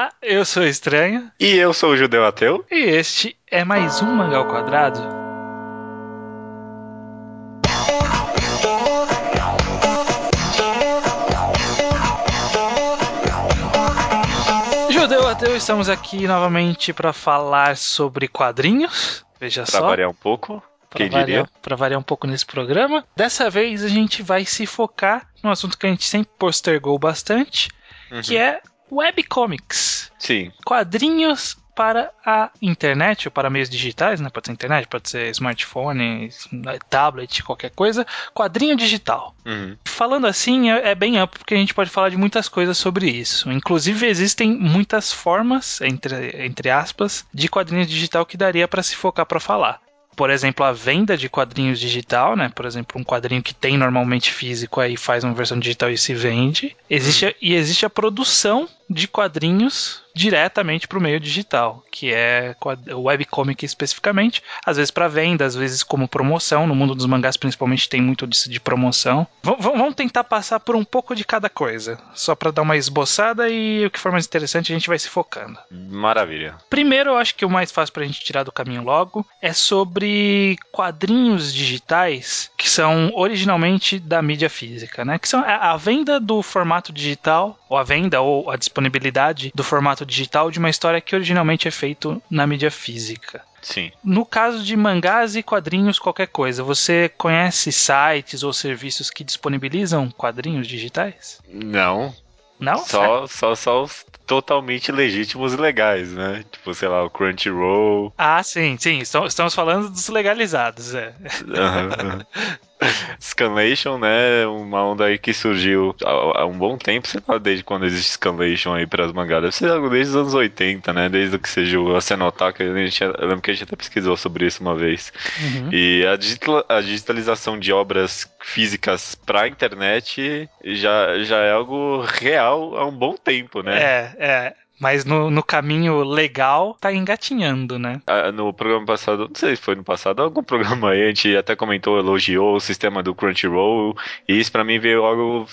Olá, eu sou Estranho. E eu sou o Judeu Ateu. E este é mais um Mangal Quadrado. Judeu Ateu, estamos aqui novamente para falar sobre quadrinhos. Veja pra só. variar um pouco. Pra Quem variar, pra variar um pouco nesse programa. Dessa vez a gente vai se focar num assunto que a gente sempre postergou bastante, Uhum. que é webcomics. Sim. Quadrinhos para a internet, ou para meios digitais, né? Pode ser internet, pode ser smartphone, tablet, qualquer coisa. Quadrinho digital. Uhum. Falando assim, é, é bem amplo, porque a gente pode falar de muitas coisas sobre isso. Inclusive, existem muitas formas, entre, entre aspas, de quadrinhos digital que daria para se focar para falar. Por exemplo, a venda de quadrinhos digital, né? Por exemplo, um quadrinho que tem normalmente físico aí faz uma versão digital e se vende. Existe, E existe a produção de quadrinhos diretamente para o meio digital, que é o webcomic especificamente, às vezes para venda, às vezes como promoção. No mundo dos mangás, principalmente, tem muito disso de promoção. V- vamos tentar passar por um pouco de cada coisa, só para dar uma esboçada e o que for mais interessante a gente vai se focando. Maravilha. Primeiro, eu acho que o mais fácil pra gente tirar do caminho logo é sobre quadrinhos digitais que são originalmente da mídia física, né? Que são a a venda do formato digital, ou a venda ou a disponibilidade do formato digital de uma história que originalmente é feito na mídia física. Sim. No caso de mangás e quadrinhos, qualquer coisa, você conhece sites ou serviços que disponibilizam quadrinhos digitais? Não. Não? Só, só, só os totalmente legítimos e legais, né? Tipo, sei lá, o Crunchyroll. Ah, sim, sim. Estamos falando dos legalizados, é. Scanlation, né? Uma onda aí que surgiu há, um bom tempo, sei lá, desde quando existe Scanlation aí pras mangás. Deve ser desde os anos 80, né? Desde que seja o Senotaka, a gente, eu lembro que a gente até pesquisou sobre isso uma vez. Uhum. E a, digital- a digitalização de obras físicas pra internet já, já é algo real há um bom tempo, né? É. Mas no, no caminho legal tá engatinhando, né? Ah, No programa passado, não sei se foi no passado, algum programa aí, a gente até comentou, elogiou o sistema do Crunchyroll, e isso pra mim veio algo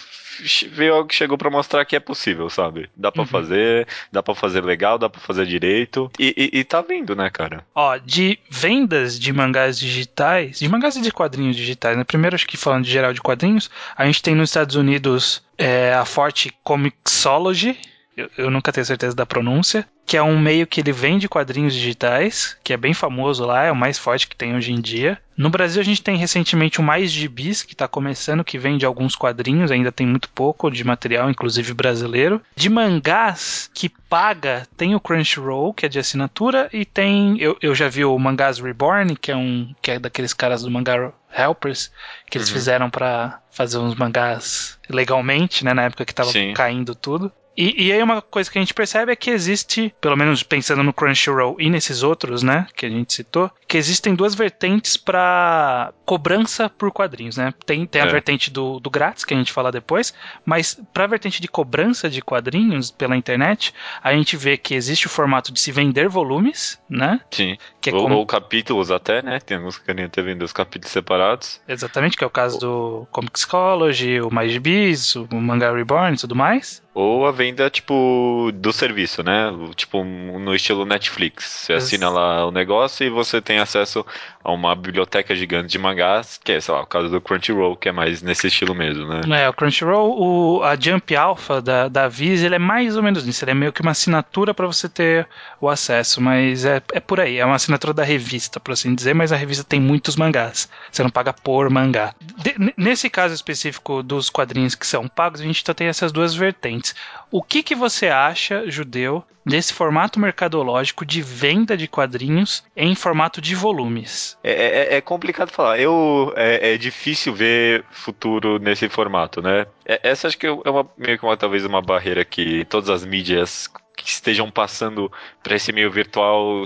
veio algo que chegou pra mostrar que é possível, sabe? Dá pra Uhum. fazer, dá pra fazer legal, dá pra fazer direito, e, e, e tá vindo, né, cara? Ó, de vendas de mangás digitais, de mangás e de quadrinhos digitais, né? Primeiro, acho que falando de geral de quadrinhos, a gente tem nos Estados Unidos é, a forte Comixology, eu, eu nunca tenho certeza da pronúncia, que é um meio que ele vende quadrinhos digitais, que é bem famoso lá, é o mais forte que tem hoje em dia. No Brasil a gente tem recentemente o Mais Gibis, que está começando, que vende alguns quadrinhos, ainda tem muito pouco de material, inclusive brasileiro. De mangás que paga, tem o Crunchyroll, que é de assinatura, e tem, eu, eu já vi o Mangás Reborn, que é um que é daqueles caras do Mangá Helpers, que eles Uhum. fizeram para fazer uns mangás legalmente, né, na época que tava Sim. caindo tudo. E, e aí uma coisa que a gente percebe é que existe, pelo menos pensando no Crunchyroll e nesses outros, né, que a gente citou, que existem duas vertentes para cobrança por quadrinhos, né? Tem, tem a É. vertente do, do grátis, que a gente fala depois, mas para a vertente de cobrança de quadrinhos pela internet, a gente vê que existe o formato de se vender volumes, né? Sim. Que é ou, como- ou capítulos até, né? Tem alguns que querem até vender os capítulos separados. Exatamente, que é o caso do Comixology, o Mais Bis, o Manga Reborn e tudo mais. Ou a venda, tipo, do serviço, né? Tipo, no estilo Netflix. Você Ex- assina lá o negócio e você tem acesso a uma biblioteca gigante de mangás, que é, sei lá, o caso do Crunchyroll, que é mais nesse estilo mesmo, né? É, o Crunchyroll, o, a Jump Alpha da, da Viz, ele é mais ou menos isso. Ele é meio que uma assinatura para você ter o acesso, mas é, é por aí. É uma assinatura da revista, por assim dizer, mas a revista tem muitos mangás. Você não paga por mangá. De- nesse caso específico dos quadrinhos que são pagos, a gente só tem essas duas vertentes. O que, que você acha, judeu, desse formato mercadológico de venda de quadrinhos em formato de volumes? É, é- é complicado falar. Eu é, é difícil ver futuro nesse formato, né? É- essa acho que é uma, meio que uma, talvez uma barreira que todas as mídias que estejam passando para esse meio virtual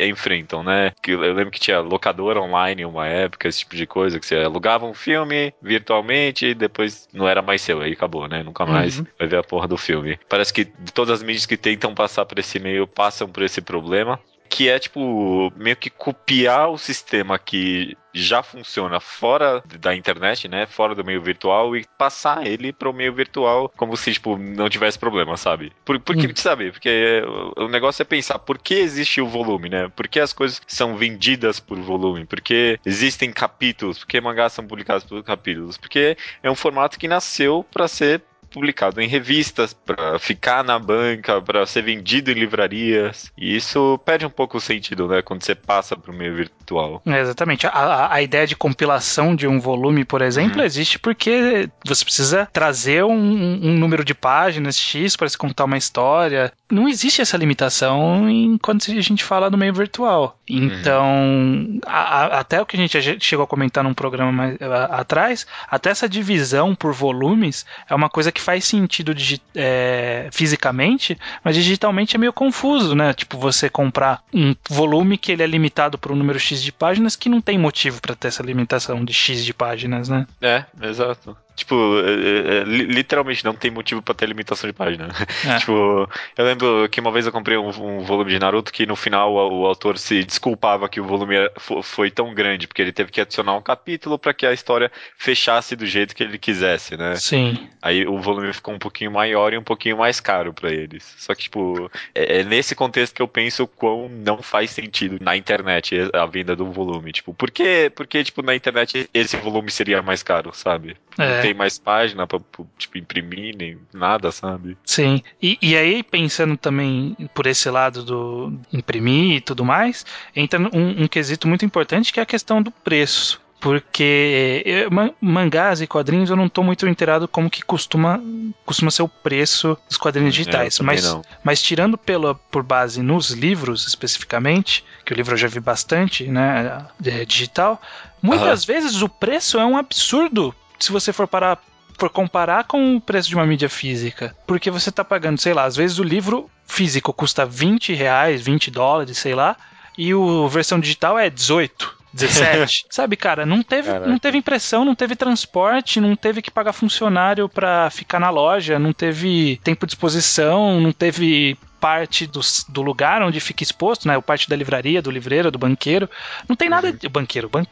enfrentam, né? Que eu lembro que tinha locadora online uma época, esse tipo de coisa, que você alugava um filme virtualmente e depois não era mais seu, aí acabou, né? Nunca mais Uhum. vai ver a porra do filme. Parece que todas as mídias que tentam passar por esse meio passam por esse problema. Que é tipo meio que copiar o sistema que já funciona fora da internet, né? Fora do meio virtual e passar ele para o meio virtual como se, tipo, não tivesse problema, sabe? Por, por que, hum. sabe? Porque o, o, negócio é pensar por que existe o volume, né? Por que as coisas são vendidas por volume? Por que existem capítulos? Por que mangás são publicados por capítulos? Porque é um formato que nasceu para ser publicado em revistas, para ficar na banca, para ser vendido em livrarias. E isso perde um pouco o sentido, né? Quando você passa para o meio virtual. É, exatamente. A, a, ideia de compilação de um volume, por exemplo, uhum. existe porque você precisa trazer um, um número de páginas X para se contar uma história. Não existe essa limitação em, quando a gente fala no meio virtual. Uhum. Então, a, até o que a gente chegou a comentar num programa mais atrás, até essa divisão por volumes é uma coisa que faz sentido é, fisicamente, mas digitalmente é meio confuso, né? Tipo, você comprar um volume que ele é limitado por um número X de páginas que não tem motivo para ter essa limitação de X de páginas, né? É, exato. Tipo, é, é, é literalmente não tem motivo para ter limitação de página. É. tipo, eu lembro que uma vez eu comprei um, um volume de Naruto que no final o, o, autor se desculpava que o volume foi tão grande, porque ele teve que adicionar um capítulo para que a história fechasse do jeito que ele quisesse, né? Sim. Aí o volume ficou um pouquinho maior e um pouquinho mais caro para eles. Só que, tipo, é, é, nesse contexto que eu penso quão não faz sentido na internet a venda do volume. Tipo, por que, porque, tipo, na internet esse volume seria mais caro, sabe? É tem mais página pra, tipo, imprimir, nem nada, sabe? Sim. E, e aí, pensando também por esse lado do imprimir e tudo mais, entra um, um quesito muito importante que é a questão do preço porque eu, mangás e quadrinhos eu não estou muito inteirado como que costuma, costuma ser o preço dos quadrinhos é, digitais, mas, mas tirando pela, por base nos livros especificamente, que o livro eu já vi bastante, né, é, digital, muitas uhum. vezes o preço é um absurdo se você for parar for comparar com o preço de uma mídia física. Porque você está pagando, sei lá, às vezes o livro físico custa 20 reais, 20 dólares, sei lá, e a versão digital é 18. 17. Sabe, cara, não teve, não teve impressão, não teve transporte, não teve que pagar funcionário para ficar na loja, não teve tempo de exposição, não teve parte do, do lugar onde fica exposto, né? O parte da livraria, do livreiro, do banqueiro. Não tem nada uhum. de. Banqueiro, ban,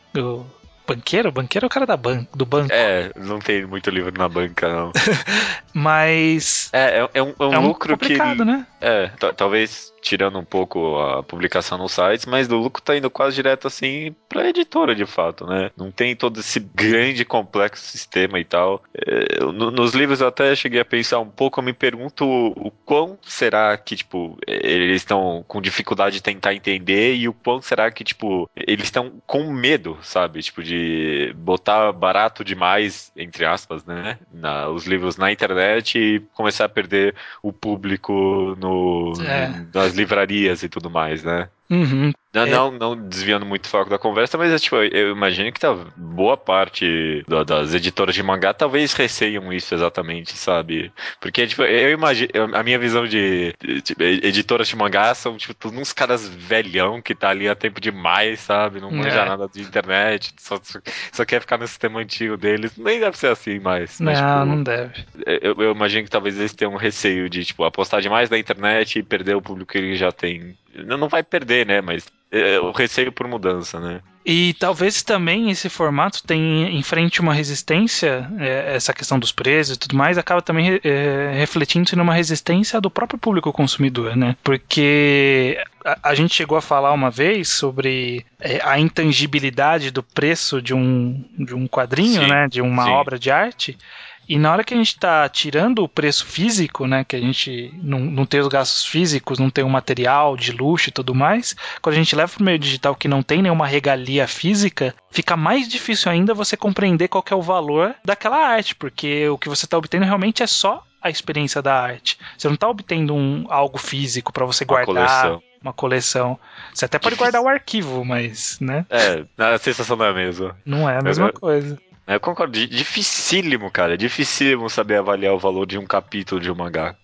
banqueiro? Banqueiro é o cara da ban do banco. É, não tem muito livro na banca, não. Mas. É, é, é um, é um, é um lucro complicado, que. né? É, talvez tirando um pouco a publicação nos sites, mas do lucro tá indo quase direto assim pra editora de fato, né? Não tem todo esse grande complexo sistema e tal. É, nos livros eu até cheguei a pensar um pouco, eu me pergunto o quão será que, tipo, eles estão com dificuldade de tentar entender e o quão será que, tipo, eles estão com medo, sabe? Tipo, de botar barato demais, entre aspas, né? Na, os livros na internet e começar a perder o público no, é. nas livrarias e tudo mais, né? Uhum. Não, é. não, não, desviando muito o foco da conversa, mas tipo, eu imagino que tá boa parte das editoras de mangá talvez receiam isso exatamente, sabe? Porque, tipo, eu imagino, a minha visão de, de tipo, editoras de mangá são, tipo, todos uns caras velhão que tá ali há tempo demais, sabe? Não manja é. nada de internet, só, só quer ficar no sistema antigo deles. Nem deve ser assim mais. Mas, não, tipo, não deve. Eu, eu imagino que talvez eles tenham um receio de, tipo, apostar demais na internet e perder o público que ele já tem. Não vai perder, né? Mas é, o receio por mudança, né? E talvez também esse formato tenha em frente uma resistência, é, essa questão dos preços e tudo mais, acaba também é, refletindo-se numa resistência do próprio público consumidor, né? Porque a, a gente chegou a falar uma vez sobre é, a intangibilidade do preço de um, de um quadrinho, sim, né? De uma sim. obra de arte. E na hora que a gente está tirando o preço físico, né, que a gente não, não tem os gastos físicos, não tem o material de luxo e tudo mais, quando a gente leva para o meio digital que não tem nenhuma regalia física, fica mais difícil ainda você compreender qual é o valor daquela arte, porque o que você está obtendo realmente é só a experiência da arte. Você não está obtendo um, algo físico para você guardar. Uma coleção. Uma coleção. Você até pode guardar o arquivo, mas, né? É, a sensação não é a mesma. Não é a mesma eu, coisa. Eu concordo. Dificílimo, cara. Dificílimo saber avaliar o valor de um capítulo de um mangá.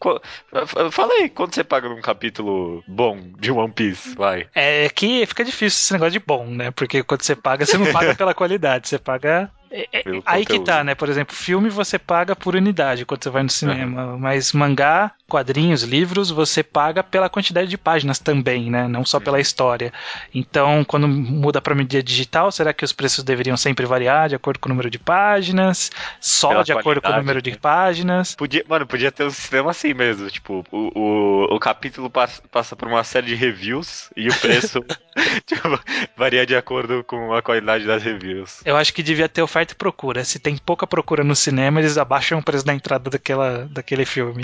Fala aí, quanto você paga num capítulo bom de One Piece? Vai. É que fica difícil esse negócio de bom, né? Porque quando você paga, você não paga pela qualidade, você paga é, é, aí que tá, né? Por exemplo, filme você paga por unidade quando você vai no cinema, uhum. mas mangá quadrinhos, livros, você paga pela quantidade de páginas também, né? Não só pela história. Então, quando muda para mídia digital, será que os preços deveriam sempre variar de acordo com o número de páginas? Só pela de acordo com o número de né? páginas? Podia, mano, podia ter um sistema assim mesmo. Tipo, o, o, o capítulo passa, passa por uma série de reviews e o preço tipo, varia de acordo com a qualidade das reviews. Eu acho que devia ter oferta e procura. Se tem pouca procura no cinema, eles abaixam o preço da entrada daquela, daquele filme.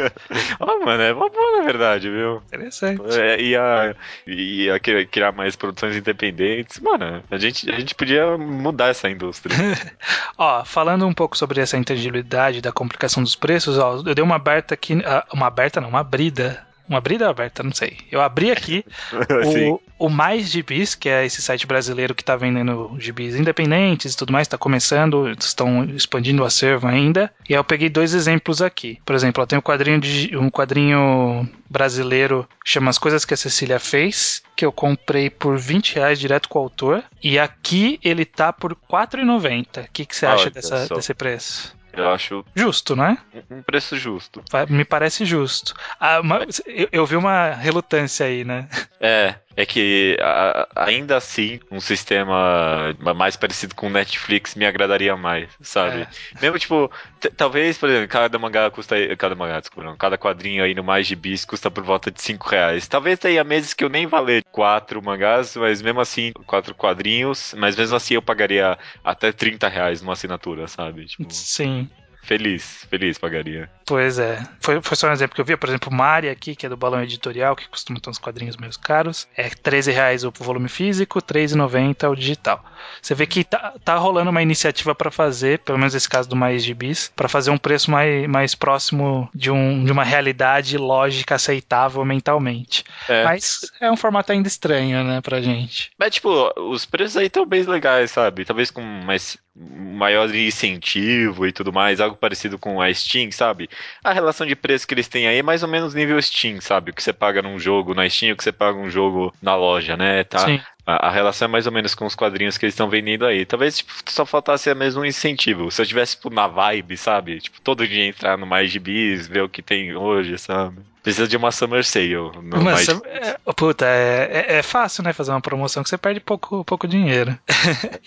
oh, mano, é uma boa na verdade, viu? Interessante. É, ia, ia criar mais produções independentes. Mano, a gente, a gente podia mudar essa indústria. ó, falando um pouco sobre essa intangibilidade da complicação dos preços, ó, eu dei uma aberta aqui, ah, uma aberta não, uma abrida uma abrida aberta, não sei. Eu abri aqui o, o Mais Gibis, que é esse site brasileiro que está vendendo gibis independentes e tudo mais, está começando, estão expandindo o acervo ainda. E aí eu peguei dois exemplos aqui. Por exemplo, eu tenho um quadrinho, de, um quadrinho brasileiro que chama As Coisas que a Cecília Fez, que eu comprei por 20 reais direto com o autor. E aqui ele tá por R$4,90. O que, que você acha dessa, desse preço? Eu acho. Justo, né? Um preço justo. Me parece justo. Ah, uma, eu, eu, vi uma relutância aí, né? É, é que a, ainda assim, um sistema mais parecido com o Netflix me agradaria mais, sabe? É. Mesmo tipo, talvez, por exemplo, cada mangá custa. Cada mangá, desculpa, não, cada quadrinho aí no mais de bis custa por volta de 5 reais. Talvez tenha meses que eu nem valer quatro mangás, mas mesmo assim, quatro quadrinhos, mas mesmo assim eu pagaria até 30 reais numa assinatura, sabe? Tipo, Sim. Feliz, feliz pagaria. Pois é. Foi, foi só um exemplo que eu vi, por exemplo, Mari aqui, que é do Balão Editorial, que costuma ter uns quadrinhos meio caros. É 13 reais o volume físico, 3,90 o digital. Você vê que tá, tá rolando uma iniciativa para fazer, pelo menos esse caso do Mais Gibis, para fazer um preço mais, mais próximo de, um, de uma realidade lógica aceitável mentalmente. É. Mas é um formato ainda estranho, né, pra gente. Mas, tipo, os preços aí estão bem legais, sabe? Talvez com mais maior incentivo e tudo mais, algo parecido com a Steam, sabe? A relação de preço que eles têm aí é mais ou menos nível Steam, sabe? O que você paga num jogo na Steam, o que você paga um jogo na loja, né? Tá? Sim. A, relação é mais ou menos com os quadrinhos que eles estão vendendo aí. Talvez tipo, só faltasse mesmo um incentivo. Se eu tivesse tipo, na vibe, sabe? Tipo, todo dia entrar no mais gibis, ver o que tem hoje, sabe? Precisa de uma Summer Sale. No mais... é, puta, é, é, é, fácil, né? Fazer uma promoção que você perde pouco, pouco dinheiro.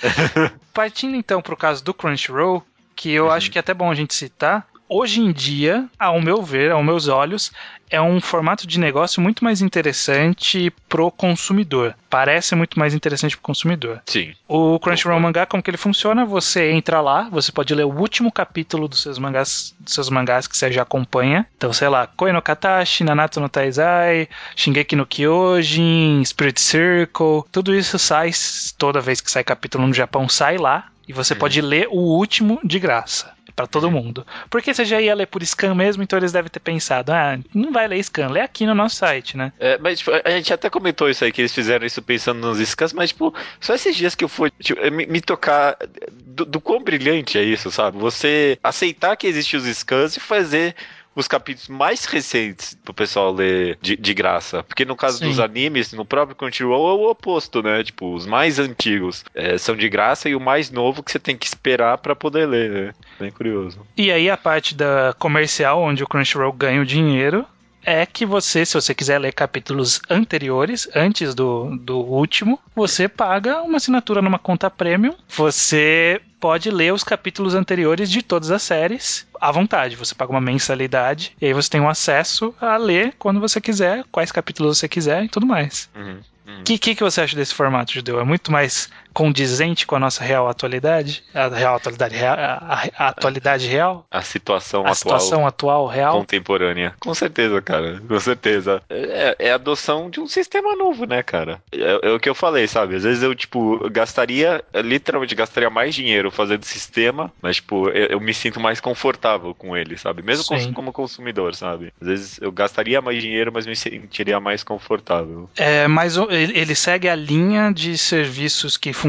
Partindo então pro caso do Crunchyroll, que eu uhum. acho que é até bom a gente citar, hoje em dia, ao meu ver, aos meus olhos, é um formato de negócio muito mais interessante pro consumidor. Parece muito mais interessante pro consumidor. Sim. O Crunchyroll Mangá, como que ele funciona? Você entra lá, você pode ler o último capítulo dos seus mangás, dos seus mangás que você já acompanha. Então, sei lá, Koi no Katashi, Nanatsu no Taizai, Shingeki no Kyojin, Spirit Circle, tudo isso sai toda vez que sai capítulo no Japão, sai lá e você uhum. pode ler o último de graça para todo mundo. Porque você já ia ler por scan mesmo, então eles devem ter pensado, ah, não vai ler scan, lê aqui no nosso site, né? É, mas tipo, a gente até comentou isso aí, que eles fizeram isso pensando nos scans, mas tipo, só esses dias que eu fui tipo, me, me, tocar do, do quão brilhante é isso, sabe? Você aceitar que existem os scans e fazer os capítulos mais recentes pro pessoal ler de, de graça. Porque no caso Sim. dos animes, no próprio Crunchyroll é o oposto, né? Tipo, os mais antigos é, são de graça e o mais novo que você tem que esperar para poder ler, né? Bem curioso. E aí a parte da comercial, onde o Crunchyroll ganha o dinheiro, é que você, se você quiser ler capítulos anteriores, antes do, do último, você paga uma assinatura numa conta premium. Você pode ler os capítulos anteriores de todas as séries à vontade. Você paga uma mensalidade e aí você tem um acesso a ler quando você quiser, quais capítulos você quiser e tudo mais. O uhum, uhum. que, que, que você acha desse formato, Judeu? É muito mais condizente com a nossa real atualidade? A real atualidade real? A, a atualidade real? A situação a atual. situação atual, real? Contemporânea. Com certeza, cara. Com certeza. É, é a adoção de um sistema novo, né, cara? É, é, o que eu falei, sabe? Às vezes eu, tipo, gastaria, literalmente gastaria mais dinheiro fazendo sistema, mas, tipo, eu, eu me sinto mais confortável com ele, sabe? Mesmo com, como consumidor, sabe? Às vezes eu gastaria mais dinheiro, mas me sentiria mais confortável. É, mas ele, ele segue a linha de serviços que funcionam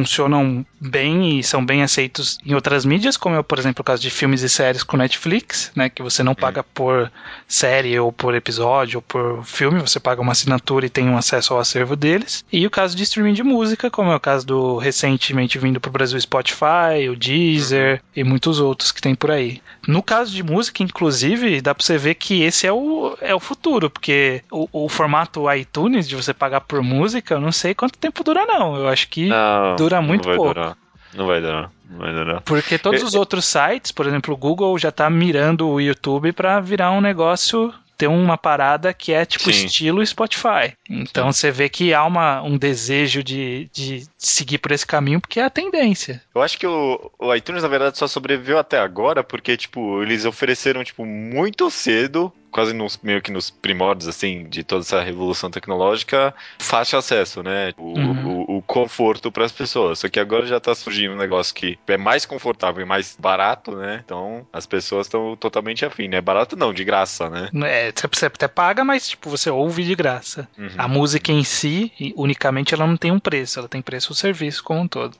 bem e são bem aceitos em outras mídias, como é, por exemplo, o caso de filmes e séries com Netflix, né? Que você não paga por série ou por episódio ou por filme, você paga uma assinatura e tem um acesso ao acervo deles. E o caso de streaming de música, como é o caso do recentemente vindo para o Brasil Spotify, o Deezer e muitos outros que tem por aí. No caso de música, inclusive, dá para você ver que esse é o, é o futuro, porque o, o formato iTunes de você pagar por música, eu não sei quanto tempo dura não. Eu acho que Não, dura muito não pouco. Durar. Não vai durar. Não vai durar. Porque todos os outros sites, por exemplo, o Google já tá mirando o YouTube para virar um negócio ter uma parada que é tipo Sim. estilo Spotify. Então você vê que há uma, um desejo de, de seguir por esse caminho porque é a tendência. Eu acho que o, o iTunes, na verdade, só sobreviveu até agora porque, tipo, eles ofereceram, tipo, muito cedo, quase nos, meio que nos primórdios, assim, de toda essa revolução tecnológica, fácil acesso, né? O, Uhum. o, o conforto para as pessoas. Só que agora já tá surgindo um negócio que é mais confortável e mais barato, né? Então, as pessoas estão totalmente afim, né? Barato não, de graça, né? É, você até paga, mas tipo, você ouve de graça. Uhum. A música em si, unicamente, ela não tem um preço, ela tem preço o serviço como um todo.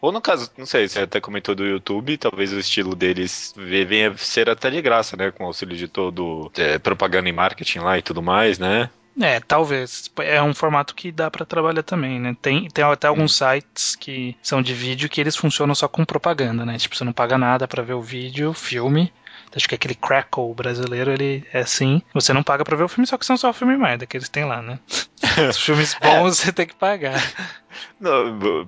Ou no caso, não sei, você até comentou do YouTube, talvez o estilo deles venha ser até de graça, né? Com o auxílio de todo é, propaganda e marketing lá e tudo mais, né? É, talvez. É um formato que dá pra trabalhar também, né? Tem, tem até alguns sites que são de vídeo que eles funcionam só com propaganda, né? Tipo, você não paga nada pra ver o vídeo, o filme. Acho que aquele Crackle brasileiro, ele é assim. Você não paga pra ver o filme, só que são só filme merda que eles têm lá, né? Os filmes bons você tem que pagar.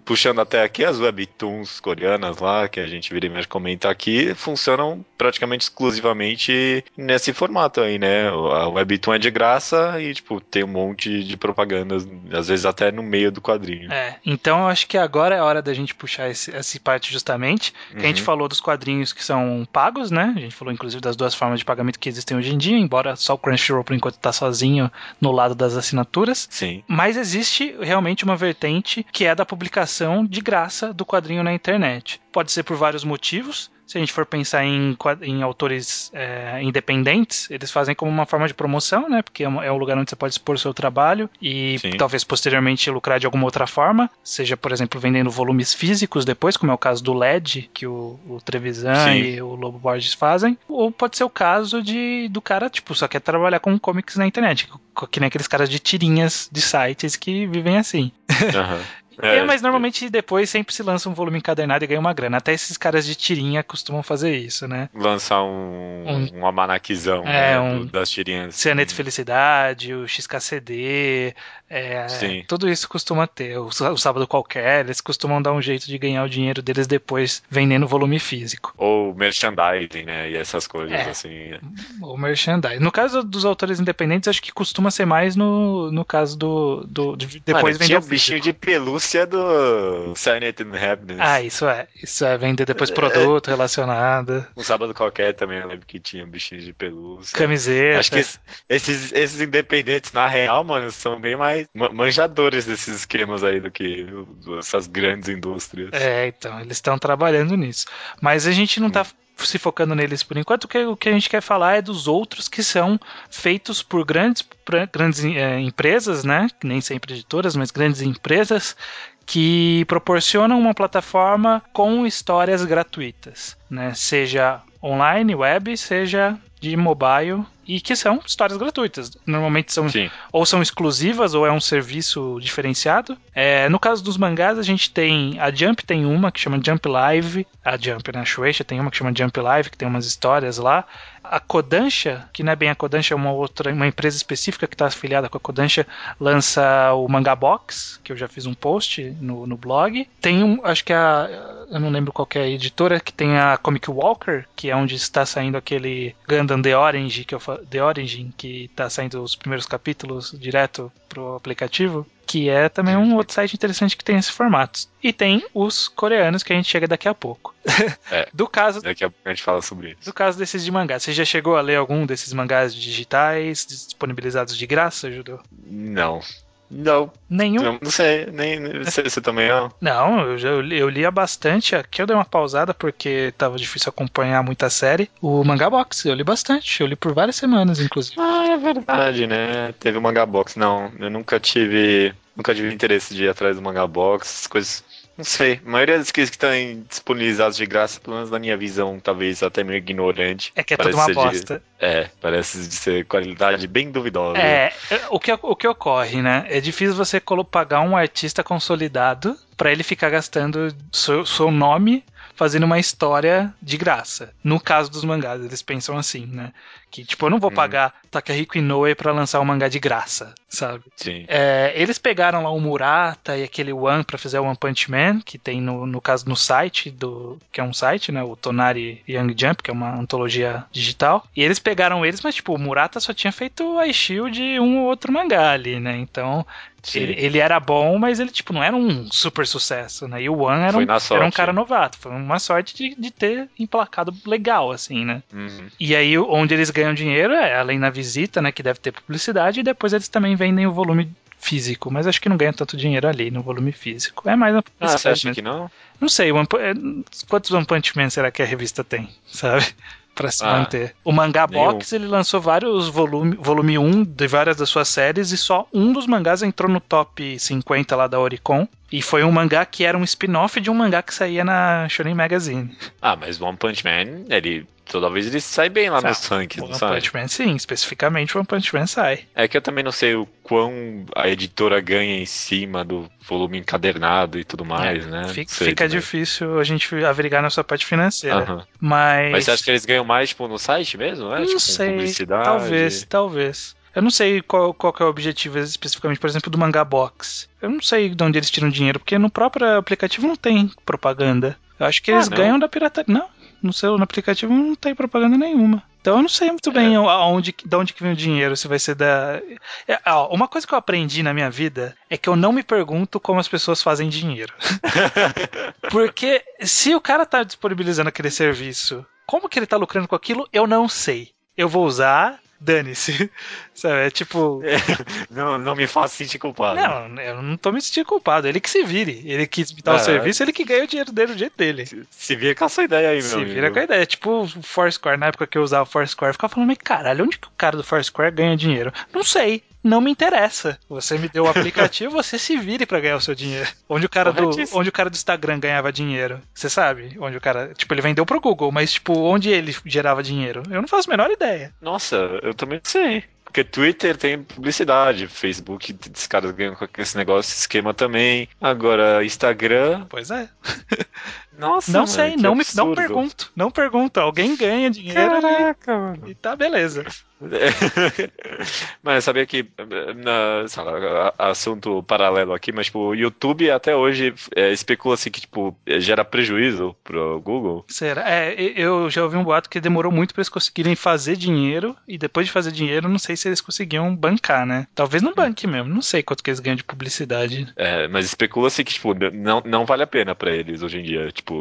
Puxando até aqui as webtoons coreanas lá, que a gente vira e mexe comentar aqui, funcionam praticamente exclusivamente nesse formato aí, né? A webtoon é de graça e, tipo, tem um monte de propagandas, às vezes até no meio do quadrinho. É, então eu acho que agora é a hora da gente puxar esse, essa parte justamente. Que a gente Uhum. falou dos quadrinhos que são pagos, né? A gente falou inclusive das duas formas de pagamento que existem hoje em dia, embora só o Crunchyroll por enquanto tá sozinho no lado das assinaturas. Sim. Mas existe realmente uma vertente que é da publicação de graça do quadrinho na internet. Pode ser por vários motivos. Se a gente for pensar em, em autores é, independentes, eles fazem como uma forma de promoção, né? Porque é um, é um lugar onde você pode expor seu trabalho e Sim. talvez posteriormente lucrar de alguma outra forma. Seja, por exemplo, vendendo volumes físicos depois, como é o caso do LED, que o, o Trevisan Sim. e o Lobo Borges fazem. Ou pode ser o caso de do cara, tipo, só quer trabalhar com comics na internet. que- nem aqueles caras de tirinhas de sites que vivem assim. Aham. É, mas normalmente depois sempre se lança um volume encadernado e ganha uma grana. Até esses caras de tirinha costumam fazer isso, né? Lançar um, Um- um almanaquizão É, né, um- das tirinhas. Cianeto Felicidade, o XKCD, é, Sim. tudo isso costuma ter. O, o Sábado Qualquer, eles costumam dar um jeito de ganhar o dinheiro deles depois vendendo volume físico. Ou merchandising, né? E essas coisas, É. assim. O merchandising. No caso dos autores independentes, acho que costuma ser mais no, no caso do, do de depois Mano, vender tinha o bichinho físico. de pelúcia do Silent and Happiness. Ah, isso é. Isso é vender depois produto relacionado, Um sábado qualquer também, eu lembro que tinha bichinhos de pelúcia. camiseta. Acho que esse- esses, esses independentes, na real, mano, são bem mais ma- manjadores desses esquemas aí do que essas grandes indústrias. É, então, eles estão trabalhando nisso. Mas a gente não tá se focando neles por enquanto, o que, o que a gente quer falar é dos outros que são feitos por grandes, grandes é, empresas, né? Nem sempre editoras, mas grandes empresas que proporcionam uma plataforma com histórias gratuitas, né? Seja online, web, seja de mobile e que são histórias gratuitas. Normalmente são Sim. ou são exclusivas ou é um serviço diferenciado. É, no caso dos mangás, a gente tem a Jump tem uma que chama Jump Live, a Jump na Shueisha tem uma que chama Jump Live que tem umas histórias lá. A Kodansha, que não é bem a Kodansha, é uma outra, uma empresa específica que está afiliada com a Kodansha, lança o Manga Box, que eu já fiz um post no, no blog. Tem um, acho que é a, eu não lembro qual é a editora, que tem a Comic Walker, que é onde está saindo aquele Gundam The Orange, que eu, The Origin, que está saindo os primeiros capítulos direto pro aplicativo. Que é também um outro site interessante que tem esse formato. E tem os coreanos que a gente chega daqui a pouco. É. Do caso Daqui a pouco a gente fala sobre isso. no caso desses de mangá, você já chegou a ler algum desses mangás digitais disponibilizados de graça, Judô? Não. Não, Nenhum? não, não sei, nem, nem- você, você também não? Não, eu, já, eu, li- eu lia bastante. Aqui eu dei uma pausada porque tava difícil acompanhar muita série. O Manga Box, eu li bastante. Eu li por várias semanas, inclusive. Ah, é verdade, né? Teve o Manga Box. Não, eu nunca tive nunca tive interesse de ir atrás do manga box, coisas não sei. A maioria das coisas que estão disponibilizadas de graça, pelo menos na minha visão, talvez até meio ignorante. É que é tudo uma bosta. De, é, parece de ser qualidade bem duvidosa. É, o que, o que ocorre, né? É difícil você pagar um artista consolidado para ele ficar gastando seu, seu nome fazendo uma história de graça. No caso dos mangás, eles pensam assim, né? Que, tipo, eu não vou hum. pagar Takahiko Inoue para lançar um mangá de graça, sabe? Sim. É, eles pegaram lá o Murata e aquele One para fazer o One Punch Man, que tem no, no caso no site do. que é um site, né? O Tonari Young Jump, que é uma antologia digital. E eles pegaram eles, mas, tipo, o Murata só tinha feito a Shield e um ou outro mangá ali, né? Então, ele, ele, era bom, mas ele, tipo, não era um super sucesso, né? E o One era, um, era um cara novato. Foi uma sorte de, de ter emplacado legal, assim, né? Uhum. E aí, onde eles ganham dinheiro é além na visita, né? Que deve ter publicidade, e depois eles também vendem o volume físico, mas acho que não ganha tanto dinheiro ali no volume físico. É mais uma Ah, você acha mesmo. que não? Não sei, One, é, quantos One Punch Man será que a revista tem, sabe? Para se ah, manter. O Mangá Box ele lançou vários volume, volume 1 de várias das suas séries e só um dos mangás entrou no top 50 lá da Oricon. E foi um mangá que era um spin-off de um mangá que saía na Shonen Magazine. Ah, mas One Punch Man, ele toda vez ele sai bem lá nos rankings, One Punch Man, sim, especificamente One Punch Man sai. É que eu também não sei o quão a editora ganha em cima do volume encadernado e tudo mais, é, né? Fica, sei, fica difícil a gente averiguar nessa parte financeira. Mas... Mas você acha que eles ganham mais tipo, no site mesmo? É? Não tipo, sei, publicidade? talvez, talvez. Eu não sei qual, qual é o objetivo especificamente, por exemplo, do Manga Box. Eu não sei de onde eles tiram dinheiro, porque no próprio aplicativo não tem propaganda. Eu acho que eles ah, ganham da pirataria. Não, no seu no aplicativo não tem propaganda nenhuma. Então eu não sei muito bem é. aonde, de onde que vem o dinheiro, se vai ser da. É, ó, uma coisa que eu aprendi na minha vida é que eu não me pergunto como as pessoas fazem dinheiro. Porque se o cara tá disponibilizando aquele serviço, como que ele tá lucrando com aquilo, eu não sei. Eu vou usar, dane-se. Sabe? É tipo. É, não, não me faça sentir culpado. Não, eu não tô me sentindo culpado. Ele que se vire. Ele quis me dar o é. serviço, ele que ganha o dinheiro dele do jeito dele. Se, se vira com essa ideia aí, meu. Se amigo. vira com a ideia. Tipo o Foursquare, na época que eu usava o Foursquare, eu ficava falando, mas caralho, onde que o cara do Foursquare ganha dinheiro? Não sei não me interessa. Você me deu o aplicativo, você se vire para ganhar o seu dinheiro. Onde o cara do onde o cara do Instagram ganhava dinheiro? Você sabe? Onde o cara, tipo, ele vendeu pro Google, mas tipo, onde ele gerava dinheiro? Eu não faço a menor ideia. Nossa, eu também sei. Porque Twitter tem publicidade, Facebook, esses caras ganham com esse negócio, esse esquema também. Agora, Instagram. Pois é. Nossa, não mano, sei, não me não pergunto, não pergunto. Alguém ganha dinheiro Caraca, mano. e tá beleza. mas sabia que na, lá, assunto paralelo aqui, mas tipo, o YouTube até hoje é, especula-se que tipo gera prejuízo pro Google. Será? É, eu já ouvi um boato que demorou muito para eles conseguirem fazer dinheiro e depois de fazer dinheiro, não sei se eles conseguiam bancar, né? Talvez não banque mesmo, não sei quanto que eles ganham de publicidade. É, mas especula-se que tipo não, não vale a pena para eles hoje em dia, tipo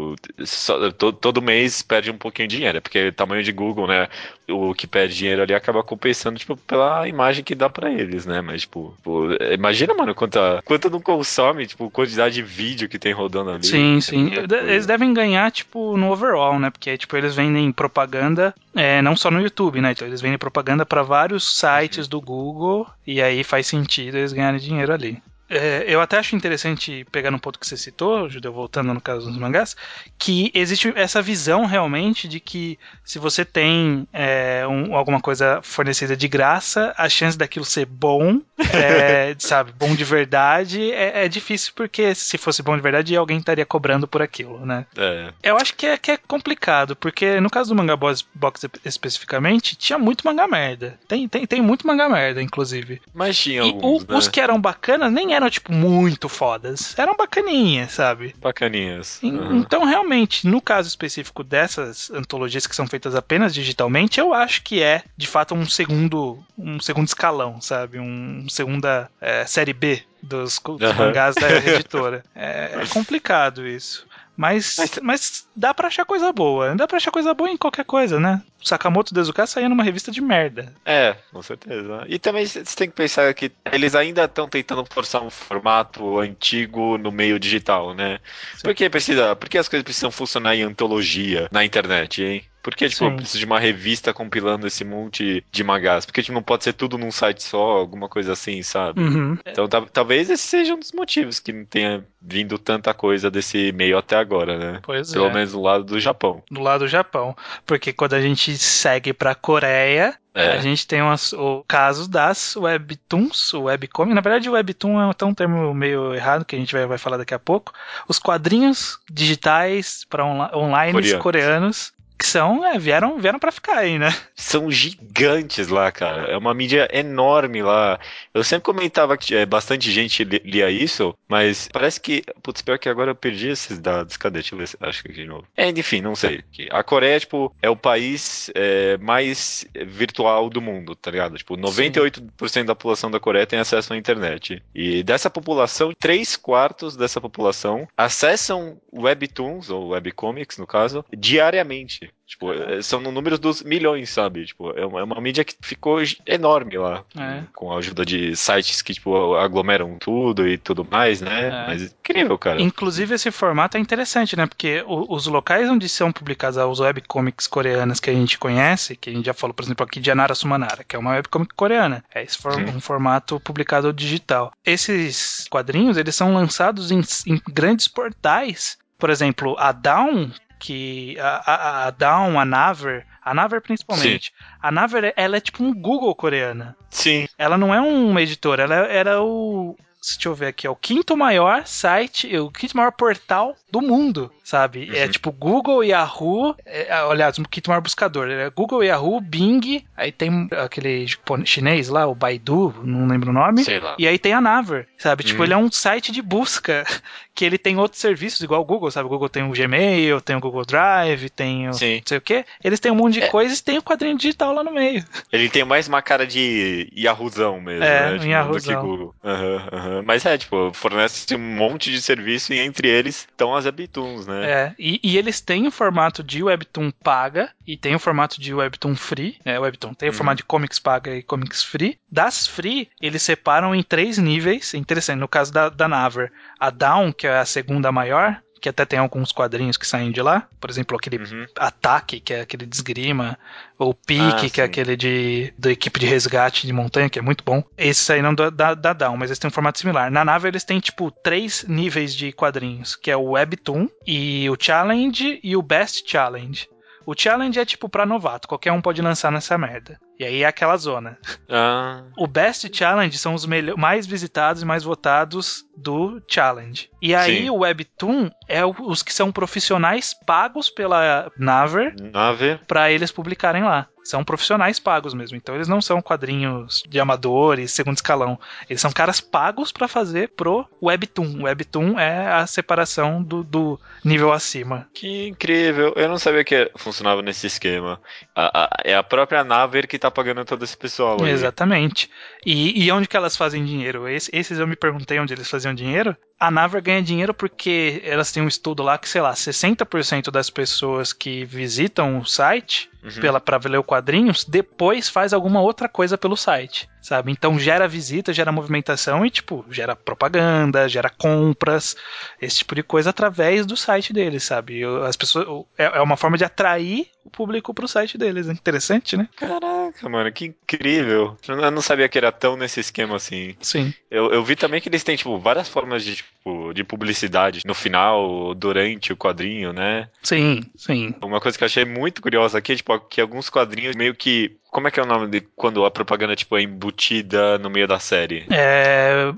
só, todo, todo mês perde um pouquinho de dinheiro, é porque o tamanho de Google, né? O que perde dinheiro ali acaba compensando, tipo, pela imagem que dá para eles, né? Mas, tipo, pô, imagina, mano, quanta, quanto não consome, tipo, quantidade de vídeo que tem rodando ali. Sim, é sim. Eles devem ganhar, tipo, no overall, né? Porque, tipo, eles vendem propaganda, é, não só no YouTube, né? Então, eles vendem propaganda para vários sites uhum. do Google e aí faz sentido eles ganharem dinheiro ali. É, eu até acho interessante pegar no ponto que você citou, Judeu, voltando no caso dos mangás, que existe essa visão realmente de que se você tem é, um, alguma coisa fornecida de graça, a chance daquilo ser bom, é, sabe, bom de verdade, é, é, difícil porque se fosse bom de verdade, alguém estaria cobrando por aquilo, né? É. Eu acho que é, que é complicado, porque no caso do Manga Box, Box especificamente, tinha muito mangá merda. Tem, tem, tem muito mangá merda, inclusive. Mas tinha alguns, e o, né? os que eram bacanas nem eram eram, tipo, muito fodas. Eram bacaninhas, sabe? Bacaninhas. Uhum. Então, realmente, no caso específico dessas antologias que são feitas apenas digitalmente, eu acho que é, de fato, um segundo, um segundo escalão, sabe? Um segunda é, série B dos, dos uhum. mangás da editora. É, é complicado isso. Mas, mas, mas, dá pra achar coisa boa. Dá pra achar coisa boa em qualquer coisa, né? Sakamoto Dezuka saía numa revista de merda. É, com certeza. E também você tem que pensar que eles ainda estão tentando forçar um formato antigo no meio digital, né? Sim. Porque precisa, porque as coisas precisam funcionar em antologia na internet, hein? Por que, tipo, preciso de uma revista compilando esse monte de magás? Porque, tipo, não pode ser tudo num site só, alguma coisa assim, sabe? Uhum. Então, ta- talvez esse seja um dos motivos que não tenha vindo tanta coisa desse meio até agora, né? Pois Pelo é. menos do lado do Japão. Do lado do Japão. Porque quando a gente segue pra Coreia, É. a gente tem umas- o caso das webtoons, o webcomic. Na verdade, o webtoon é até um termo meio errado que a gente vai, vai falar daqui a pouco. Os quadrinhos digitais para online Coreanos. coreanos. Que são, é, vieram, vieram para ficar aí, né? São gigantes lá, cara. É uma mídia enorme lá. Eu sempre comentava que é, bastante gente li- lia isso, mas parece que. Putz, pior que agora eu perdi esses dados. Cadê? Deixa eu ver se acho que aqui de novo. É, enfim, não sei. A Coreia, tipo, é o país é, mais virtual do mundo, tá ligado? Tipo, 98% da população da Coreia tem acesso à internet. E dessa população, 3 quartos dessa população acessam webtoons, ou webcomics, no caso, diariamente. Tipo, é, são no número dos milhões, sabe? Tipo, é uma, é uma mídia que ficou enorme lá. É. Com a ajuda de sites que, tipo, aglomeram tudo e tudo mais, né? É. Mas incrível, cara. Inclusive, esse formato é interessante, né? Porque os locais onde são publicadas as webcomics coreanas que a gente conhece, que a gente já falou, por exemplo, aqui de Anara Sumanara, que é uma webcomic coreana. É esse for- um formato publicado digital. Esses quadrinhos, eles são lançados em, em grandes portais. Por exemplo, a Down, que a, a, a Down, a Naver, a Naver principalmente. A Naver, ela é tipo um Google coreana. Sim. Ela não é uma editora, ela era o. Deixa eu ver aqui, é o quinto maior site, o quinto maior portal do mundo, sabe? É Uhum. tipo Google, Yahoo, é, aliás, o quinto maior buscador. É Google, Yahoo, Bing, aí tem aquele chinês lá, o Baidu, não lembro o nome. Sei lá. E aí tem a Naver, sabe? Tipo, Uhum. ele é um site de busca que ele tem outros serviços, igual o Google, sabe? O Google tem o Gmail, tem o Google Drive, tem o Sim. não sei o quê. Eles têm um monte de É. coisas e tem o quadrinho digital lá no meio. Ele tem mais uma cara de Yahoozão mesmo, É, né? Tipo, do que Yahoozão. Google. Aham, aham. Mas é, tipo, fornece um monte de serviço e entre eles estão as webtoons, né? É, e, e eles têm o formato de Webtoon paga e tem o formato de Webtoon free. É, Webtoon tem o Uhum. formato de comics paga e comics free. Das free, eles separam em três níveis. Interessante, no caso da, da Naver, a Down, que é a segunda maior, que até tem alguns quadrinhos que saem de lá. Por exemplo, aquele Uhum. Ataque, que é aquele de esgrima, ou Pique, Ah, que é aquele de da equipe de resgate de montanha, que é muito bom. Esses saíram da, da, da Down, mas eles têm um formato similar. Na nave eles têm, tipo, três níveis de quadrinhos, que é o Webtoon, e o Challenge e o Best Challenge. O Challenge é, tipo, pra novato, qualquer um pode lançar nessa merda. E aí é aquela zona. Ah, O Best Challenge são os mais visitados e mais votados do Challenge. E aí Sim. o Webtoon é o- os que são profissionais pagos pela Naver Naver. para eles publicarem lá. São profissionais pagos mesmo. Então eles não são quadrinhos de amadores, segundo escalão. Eles são caras pagos para fazer pro Webtoon. O Webtoon é a separação do, do nível acima. Que incrível. Eu não sabia que funcionava nesse esquema. A- a- é a própria Naver que tá pagando todo esse pessoal aí. Exatamente. E, e onde que elas fazem dinheiro? Esse- esses eu me perguntei onde eles faziam dinheiro. A Naver ganha dinheiro porque elas têm um estudo lá que, sei lá, 60% das pessoas que visitam o site Uhum. pela para ler o quadrinhos, depois faz alguma outra coisa pelo site, sabe? Então gera visita, gera movimentação e tipo, gera propaganda, gera compras, esse tipo de coisa através do site deles, sabe? As pessoas é é uma forma de atrair o público pro site deles, é interessante, né? Caraca, mano, que incrível. Eu não- eu não sabia que era tão nesse esquema assim. Sim. Eu, eu vi também que eles têm, tipo, várias formas de, tipo, de publicidade no final, durante o quadrinho, né? Sim, sim. Uma coisa que eu achei muito curiosa aqui é, tipo, que alguns quadrinhos meio que. Como é que é o nome de quando a propaganda, tipo, é embutida no meio da série? É,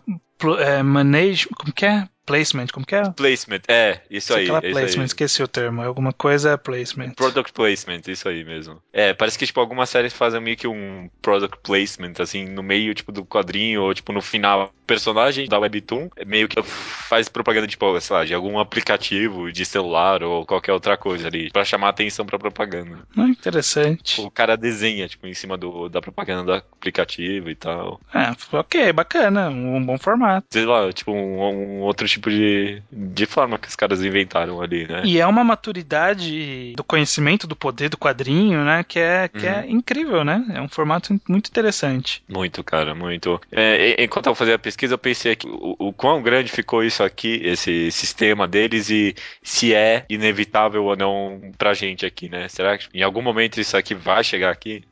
é manage, como que é? Placement, como que é? Placement, é, isso aí. lá, é isso placement, aí. esqueci o termo. Alguma coisa é placement. Product placement, isso aí mesmo. É, parece que, tipo, algumas séries fazem meio que um product placement, assim, no meio, tipo, do quadrinho, ou, tipo, no final. O personagem da Webtoon meio que faz propaganda, tipo, sei lá, de algum aplicativo de celular ou qualquer outra coisa ali, pra chamar atenção pra propaganda. Ah, interessante. O cara desenha, tipo, em cima do, da propaganda do aplicativo e tal. É, ok, bacana. Um bom formato. Sei lá, tipo, um, um outro tipo de, de forma que os caras inventaram ali, né? E é uma maturidade do conhecimento do poder do quadrinho, né? Que é, que é uhum. é incrível, né? É um formato muito interessante. Muito, cara, muito. É, enquanto eu fazia a pesquisa, eu pensei aqui, o, o quão grande ficou isso aqui, esse sistema deles, e se é inevitável ou não pra gente aqui, né? Será que em algum momento isso aqui vai chegar aqui?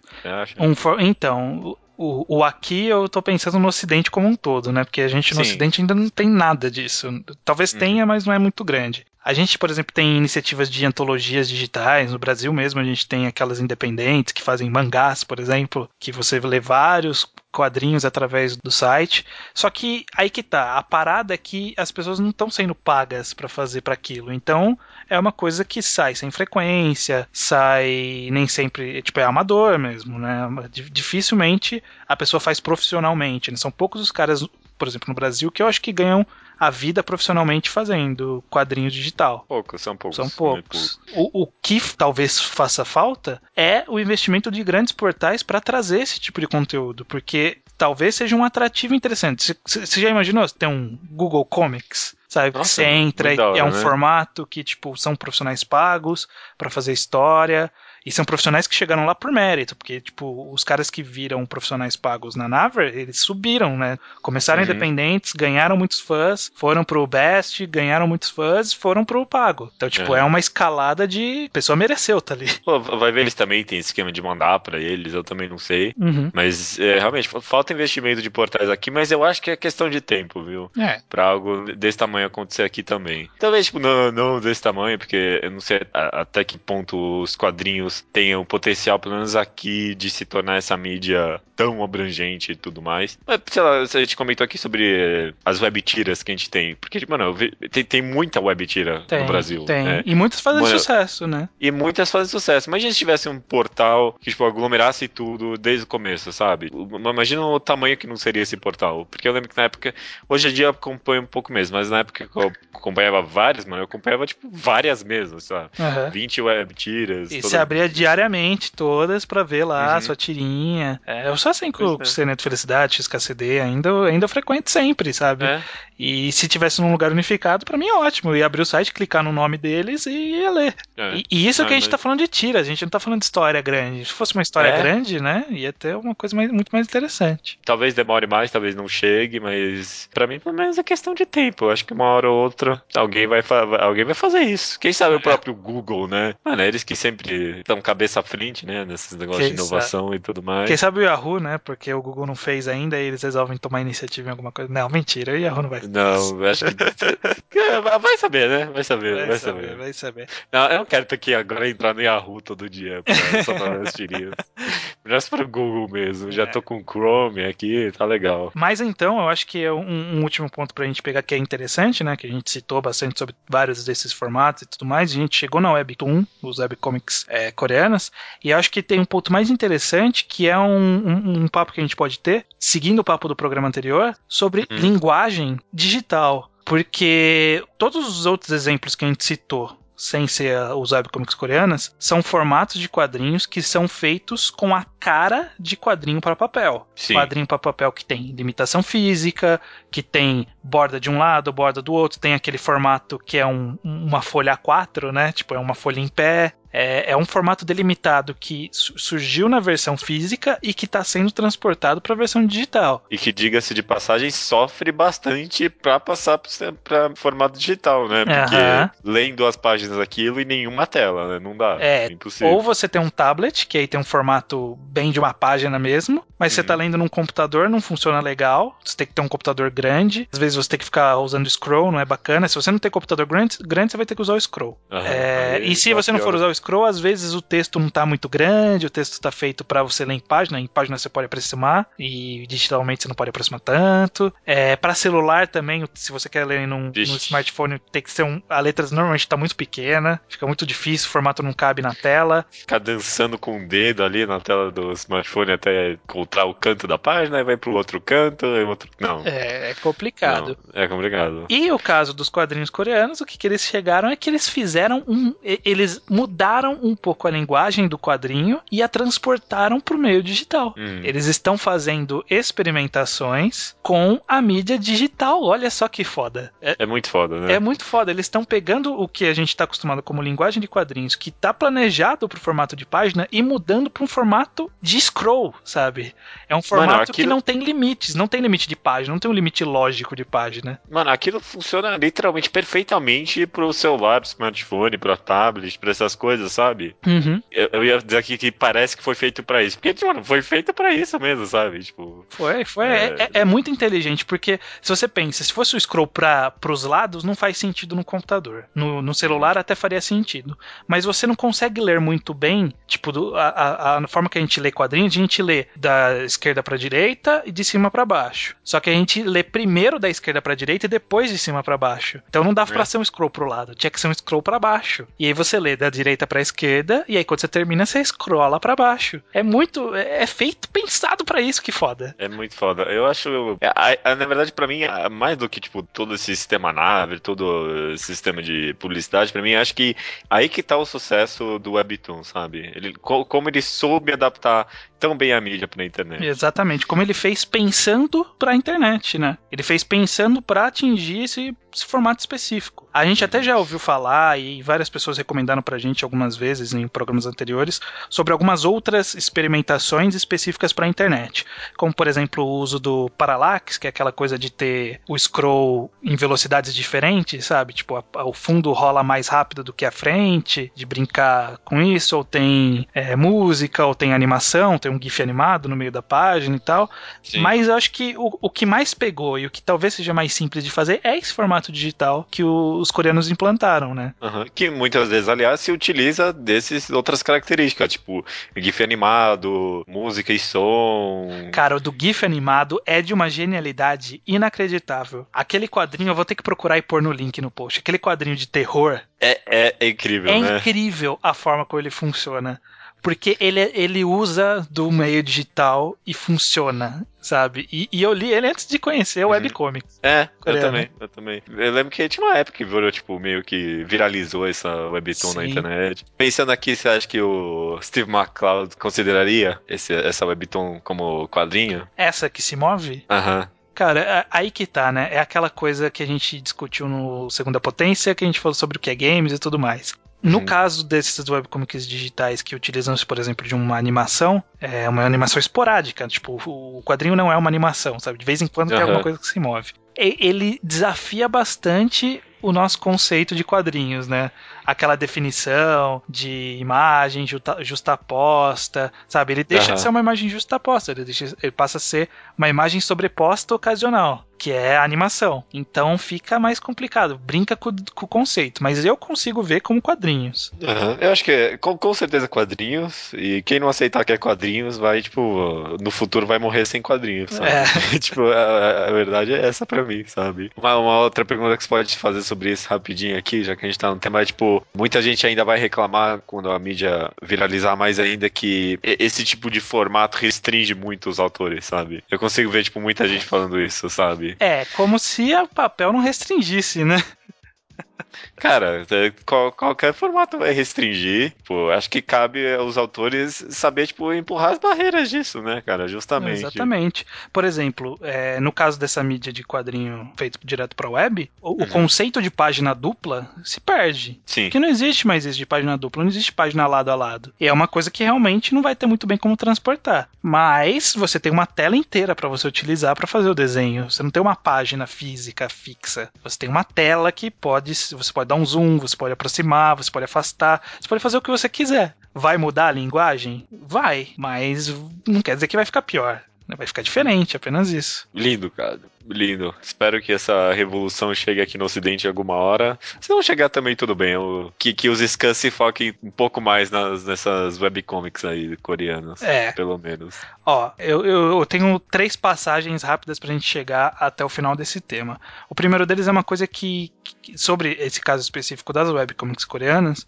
Um for... Então, o, o, aqui eu tô pensando no Ocidente como um todo, né? Porque a gente no Sim. Ocidente ainda não tem nada disso. Talvez uhum. tenha, mas não é muito grande. A gente, por exemplo, tem iniciativas de antologias digitais. No Brasil mesmo, a gente tem aquelas independentes que fazem mangás, por exemplo, que você lê vários quadrinhos através do site. Só que aí que tá, a parada é que as pessoas não estão sendo pagas para fazer para aquilo. Então, é uma coisa que sai sem frequência, sai nem sempre, tipo, é amador mesmo, né? Dificilmente a pessoa faz profissionalmente. Né? São poucos os caras, por exemplo, no Brasil, que eu acho que ganham a vida profissionalmente fazendo quadrinho digital. Poucos, são poucos. São poucos. O, o que talvez faça falta é o investimento de grandes portais para trazer esse tipo de conteúdo, porque talvez seja um atrativo interessante. Você já imaginou ter um Google Comics? Sabe, Nossa, você entra e é um né? formato que, tipo, são profissionais pagos para fazer história. E são profissionais que chegaram lá por mérito, porque, tipo, os caras que viram profissionais pagos na Naver, eles subiram, né? Começaram uhum. independentes, ganharam muitos fãs, foram pro Best, ganharam muitos fãs, foram pro pago. Então, tipo, é, é uma escalada de. A pessoa mereceu, tá ali. Pô, vai ver, eles também têm esquema de mandar para eles, eu também não sei. Uhum. Mas, é, realmente, falta investimento de portais aqui, mas eu acho que é questão de tempo, viu? É. Pra algo desse tamanho acontecer aqui também. Talvez, tipo, não, não desse tamanho, porque eu não sei até que ponto os quadrinhos jogos tenham potencial, pelo menos aqui, de se tornar essa mídia tão abrangente e tudo mais. Mas, sei lá, a gente comentou aqui sobre as web tiras que a gente tem. Porque, mano, vi, tem, tem muita web tira tem, no Brasil. Tem. Né? E muitas fazem mano, sucesso, né? E muitas fazem sucesso. Imagina se tivesse um portal que, tipo, aglomerasse tudo desde o começo, sabe? Imagina o tamanho que não seria esse portal. Porque eu lembro que na época, hoje em dia eu acompanho um pouco mesmo, mas na época que eu acompanhava várias, mano, eu acompanhava, tipo, várias mesmo, sabe? Uhum. 20 web tiras. E toda... você diariamente todas para ver lá uhum. a sua tirinha. É, eu só assim com o é. de Felicidade, XKCD, ainda, ainda frequente sempre, sabe? É. E se tivesse num lugar unificado, para mim é ótimo. Eu ia abrir o site, clicar no nome deles e ia ler. É. E, e, isso é que a gente mas... tá falando de tira, a gente não tá falando de história grande. Se fosse uma história é. grande, né, ia ter uma coisa mais, muito mais interessante. Talvez demore mais, talvez não chegue, mas para mim, pelo menos, é questão de tempo. Eu acho que uma hora ou outra alguém vai, alguém vai fazer isso. Quem sabe o é. próprio Google, né? Mano, eles que sempre estão cabeça à frente, né, nesses negócios Quem de inovação sabe? e tudo mais. Quem sabe o Yahoo, né, porque o Google não fez ainda e eles resolvem tomar iniciativa em alguma coisa. Não, mentira, o Yahoo não vai não, acho que. vai saber, né? Vai saber, vai, vai saber, saber. Vai saber. Não, eu não quero ter que agora entrar no Yahoo todo dia pra, só pra ver as tirinhas. Melhor para o Google mesmo. Já é. tô com o Chrome aqui, tá legal. Mas então, eu acho que é um, um, último ponto pra gente pegar que é interessante, né? Que a gente citou bastante sobre vários desses formatos e tudo mais. A gente chegou na Webtoon, os webcomics é, coreanas, e acho que tem um ponto mais interessante que é um, um, um papo que a gente pode ter, seguindo o papo do programa anterior, sobre hum. linguagem digital porque todos os outros exemplos que a gente citou, sem ser os webcomics coreanas, são formatos de quadrinhos que são feitos com a cara de quadrinho para papel. Sim. Quadrinho para papel que tem limitação física, que tem borda de um lado, borda do outro, tem aquele formato que é um, uma folha A4, né? Tipo, é uma folha em pé. É, é um formato delimitado que surgiu na versão física e que está sendo transportado para a versão digital. E que, diga-se de passagem, sofre bastante para passar para formato digital, né? Porque uhum. lendo as páginas aquilo e nenhuma tela, né? Não dá. É, é impossível. Ou você tem um tablet, que aí tem um formato bem de uma página mesmo, mas uhum. você está lendo num computador, não funciona legal. Você tem que ter um computador grande. Às vezes você tem que ficar usando scroll, não é bacana. Se você não tem computador grande, grande você vai ter que usar o scroll. Uhum. É, e se você não for usar o scroll, às vezes o texto não está muito grande, o texto está feito para você ler em página, em página você pode aproximar e digitalmente você não pode aproximar tanto. É, para celular também, se você quer ler num, num smartphone, tem que ser um, a letra normalmente está muito pequena, fica muito difícil, o formato não cabe na tela. Ficar dançando com o dedo ali na tela do smartphone até encontrar o canto da página, e vai pro outro canto, e outro não. É, é complicado. Não, é complicado. E o caso dos quadrinhos coreanos, o que, que eles chegaram é que eles fizeram um, eles mudaram pegaram um pouco a linguagem do quadrinho e a transportaram para o meio digital. Hum. Eles estão fazendo experimentações com a mídia digital. Olha só que foda. É, É muito foda, né? é muito foda. Eles estão pegando o que a gente está acostumado como linguagem de quadrinhos, que está planejado para o formato de página, e mudando para um formato de scroll, sabe? É um formato que aquilo- não tem limites, não tem limite de página, não tem um limite lógico de página. Mano, aquilo funciona literalmente perfeitamente pro celular, pro smartphone, pro tablet, pra essas coisas, sabe? Uhum. Eu, eu ia dizer aqui que parece que foi feito pra isso. Porque, tipo, mano, foi feito pra isso mesmo, sabe? Tipo. Foi, foi. É. É, é- é muito inteligente, porque se você pensa, se fosse o scroll para os lados, não faz sentido no computador. No, no celular até faria sentido. Mas você não consegue ler muito bem, tipo, do- a, a, a forma que a gente lê quadrinhos, a gente lê da esquerda para direita e de cima para baixo. Só que a gente lê primeiro da esquerda para direita e depois de cima para baixo. Então não dava É. pra ser um scroll pro lado, tinha que ser um scroll para baixo. E aí você lê da direita pra esquerda e aí quando você termina você scrolla para baixo. É muito, é é feito pensado pra isso, que foda. É muito foda. Eu acho. é, a- na verdade, pra mim, a- mais do que, tipo, todo esse sistema nave, todo esse sistema de publicidade, pra mim, acho que aí que tá o sucesso do Webtoon, sabe? Ele, co- como ele soube adaptar tão bem a mídia pra internet. Exatamente, como ele fez pensando pra internet, né? Ele fez pensando pra atingir esse, esse formato específico. A gente até já ouviu falar e várias pessoas recomendaram pra gente algumas vezes em programas anteriores sobre algumas outras experimentações específicas pra internet, como por exemplo o uso do parallax, que é aquela coisa de ter o scroll em velocidades diferentes, sabe? Tipo, a- a- o fundo rola mais rápido do que a frente, de brincar com isso, ou tem é, música, ou tem animação, tem um GIF animado no meio da página e tal. Sim. Mas eu acho que o, o que mais pegou e o que talvez seja mais simples de fazer é esse formato digital que o- os coreanos implantaram, né? Aham, Que muitas vezes, aliás, se utiliza dessas outras características, tipo GIF animado, música e som. Cara, o do GIF animado é de uma genialidade inacreditável. Aquele quadrinho, eu vou ter que procurar e pôr no link no post. Aquele quadrinho de terror É, é, é incrível, é né? incrível a forma como ele funciona. Porque ele, ele usa do meio digital e funciona, sabe? E, e eu li ele antes de conhecer o Uhum. webcomic. É, eu Coreano. também, eu também. Eu lembro que tinha uma época que virou, tipo, meio que viralizou essa webtoon na Sim. internet. Pensando aqui, você acha que o Steve McCloud consideraria esse, essa webtoon como quadrinho? Essa que se move, Aham. Cara, a- aí que tá, né? É aquela coisa que a gente discutiu no Segunda Potência, que a gente falou sobre o que é games e tudo mais. No Uhum. caso desses webcomics digitais que utilizam-se, por exemplo, de uma animação, é uma animação esporádica. Tipo, o quadrinho não é uma animação, sabe? De vez em quando tem Aham. alguma coisa que se move. Ele desafia bastante o nosso conceito de quadrinhos, né? Aquela definição de imagem justa- justaposta, sabe? Ele deixa Aham. de ser uma imagem justaposta, ele, deixa- ele passa a ser uma imagem sobreposta ocasional, que é a animação. Então fica mais complicado, brinca com, com o conceito, mas eu consigo ver como quadrinhos. Aham. Eu acho que é, com, com certeza quadrinhos. E quem não aceitar que é quadrinhos vai, tipo, no futuro vai morrer sem quadrinhos, sabe? É. tipo, a, a verdade é essa pra mim, sabe? Uma, uma outra pergunta que você pode fazer sobre isso rapidinho aqui, já que a gente tá no tema, é tipo, muita gente ainda vai reclamar quando a mídia viralizar mais ainda que esse tipo de formato restringe muito os autores, sabe? Eu consigo ver, tipo, muita gente falando isso, sabe? É, como se o papel não restringisse, né? Cara, é, qual- qualquer formato vai restringir. Pô, acho que cabe aos autores saber, tipo, empurrar as barreiras disso, né, cara? Justamente. Exatamente. Por exemplo, é, no caso dessa mídia de quadrinho feito direto para web, o, o Uhum. conceito de página dupla se perde. Sim. Porque não existe mais isso de página dupla, não existe página lado a lado. E é uma coisa que realmente não vai ter muito bem como transportar. Mas você tem uma tela inteira para você utilizar para fazer o desenho. Você não tem uma página física fixa. Você tem uma tela que pode, você pode dar um zoom, você pode aproximar, você pode afastar, você pode fazer o que você quiser. Vai mudar a linguagem? Vai, mas não quer dizer que vai ficar pior. Né? Vai ficar diferente, apenas isso. Lindo, cara. Lindo. Espero que essa revolução chegue aqui no Ocidente alguma hora. Se não chegar também, tudo bem. Eu- que, que os scans se foquem um pouco mais nas, nessas webcomics aí coreanas. É. Pelo menos. Ó, eu, eu, eu tenho três passagens rápidas pra gente chegar até o final desse tema. O primeiro deles é uma coisa que, que- sobre esse caso específico das webcomics coreanas,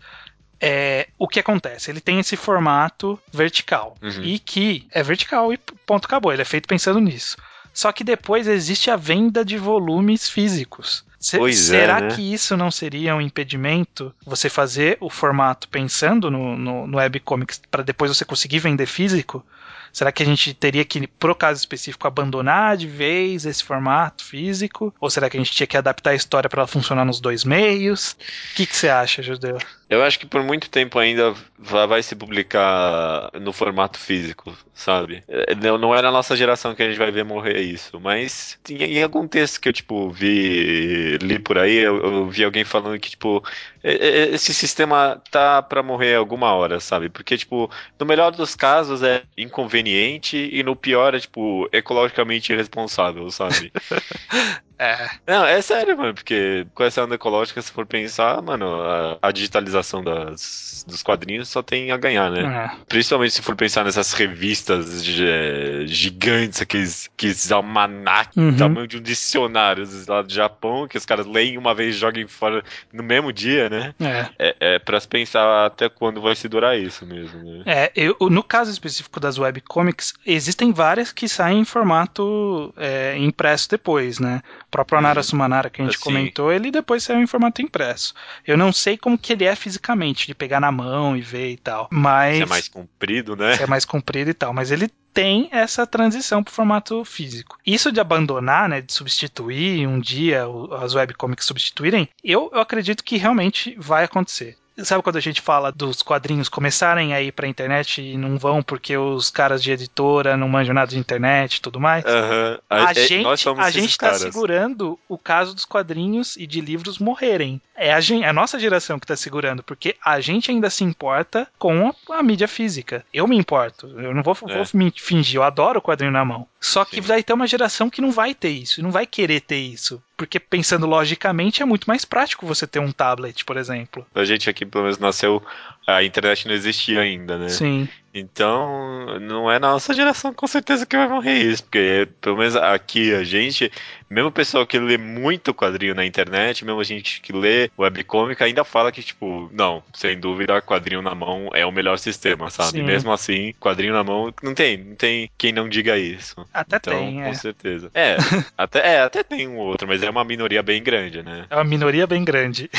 é o que acontece. Ele tem esse formato vertical Uhum. e que é vertical e ponto acabou. Ele é feito pensando nisso. Só que depois existe a venda de volumes físicos. Se, Pois é, será né? que isso não seria um impedimento? Você fazer o formato pensando no, no, no webcomics para depois você conseguir vender físico? Será que a gente teria que, pro caso específico, abandonar de vez esse formato físico? Ou será que a gente tinha que adaptar a história para ela funcionar nos dois meios? O que, que você acha, Judeu? Eu acho que por muito tempo ainda va- vai se publicar no formato físico, sabe? É, Não, é na nossa geração que a gente vai ver morrer isso, mas em, algum texto que eu, tipo, vi, li por aí, eu, eu vi alguém falando que, tipo, esse sistema tá pra morrer alguma hora, sabe? Porque, tipo, no melhor dos casos é inconveniente e no pior é, tipo, ecologicamente irresponsável, sabe? É. Não, é sério, mano, porque com essa onda ecológica, se for pensar, mano, a, a digitalização das, dos quadrinhos só tem a ganhar, né? é. Principalmente se for pensar nessas revistas gi- gigantes, aqueles, aqueles almanacs, Uhum. tamanho de um dicionário lá do Japão, que os caras leem uma vez e jogam fora no mesmo dia, né? É. É, é pra se pensar até quando vai se durar isso mesmo, né? É, eu, no caso específico das webcomics, existem várias que saem em formato é, impresso depois, né? O próprio Anara Uhum. Sumanara que a gente Sim. comentou, ele depois saiu em formato impresso. Eu não sei como que ele é fisicamente, de pegar na mão e ver e tal. Mas. Se é mais comprido, né? é mais comprido e tal, mas ele tem essa transição para o formato físico. Isso de abandonar, né, de substituir um dia as webcomics substituírem, eu, eu acredito que realmente vai acontecer. Sabe quando a gente fala dos quadrinhos começarem a ir pra internet e não vão porque os caras de editora não manjam nada de internet e tudo mais? Aham. A, é- gente, nós somos a gente tá caras. segurando o caso dos quadrinhos e de livros morrerem. É a, gen- é a nossa geração que tá segurando, porque a gente ainda se importa com a, a mídia física. Eu me importo. Eu não vou, É. vou me fingir, eu adoro o quadrinho na mão. Só que Sim. vai ter uma geração que não vai ter isso, não vai querer ter isso. Porque pensando logicamente, é muito mais prático você ter um tablet, por exemplo. A gente aqui, pelo menos, nasceu. A internet não existia ainda, né? Sim. Então, não é na nossa geração com certeza que vai morrer isso, porque pelo menos aqui a gente, mesmo o pessoal que lê muito quadrinho na internet, mesmo a gente que lê webcomic, ainda fala que, tipo, não, sem dúvida, quadrinho na mão é o melhor sistema, sabe? Sim. Mesmo assim, quadrinho na mão, não tem, não tem quem não diga isso. Até então, tem, com é. certeza. É, até, é, até tem um outro, mas é uma minoria bem grande, né? É uma minoria bem grande.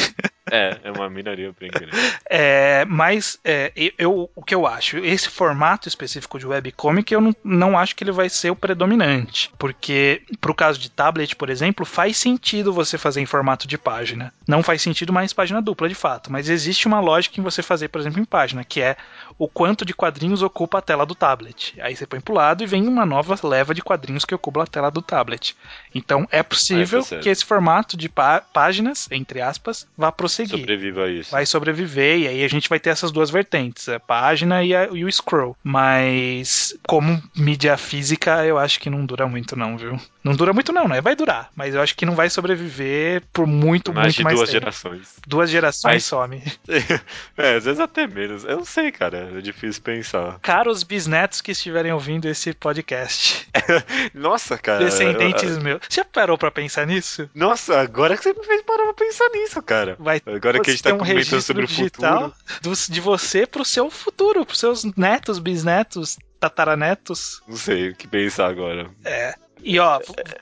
É, é uma minoria bem grande. É, mas é, eu, o que eu acho, esse formato específico de webcomic, eu não, não acho que ele vai ser o predominante. Porque, pro caso de tablet, por exemplo, faz sentido você fazer em formato de página. Não faz sentido mais página dupla, de fato. Mas existe uma lógica em você fazer, por exemplo, em página, que é o quanto de quadrinhos ocupa a tela do tablet. Aí você põe pro lado e vem uma nova leva de quadrinhos que ocupa a tela do tablet. Então é possível Ah, certo. que esse formato de pá- páginas, entre aspas, vá prosseguir Sobreviva a isso. vai sobreviver e aí a gente vai ter essas duas vertentes, a página e, a- e o scroll. Mas como mídia física, eu acho que não dura muito não, viu? Não dura muito não, né? Vai durar, mas eu acho que não vai sobreviver por muito, Mais muito de mais duas tempo. gerações. Duas gerações Mas- some. É, às vezes até menos. Eu não sei, cara. É difícil pensar. Caros bisnetos que estiverem ouvindo esse podcast, Nossa, cara. descendentes eu- meus. Já parou pra pensar nisso? Nossa, agora que você me fez parar pra pensar nisso, cara. Vai Agora que a gente tá um comentando sobre o futuro. de você pro seu futuro, pros seus netos, bisnetos, tataranetos. Não sei o que pensar agora. É. E ó,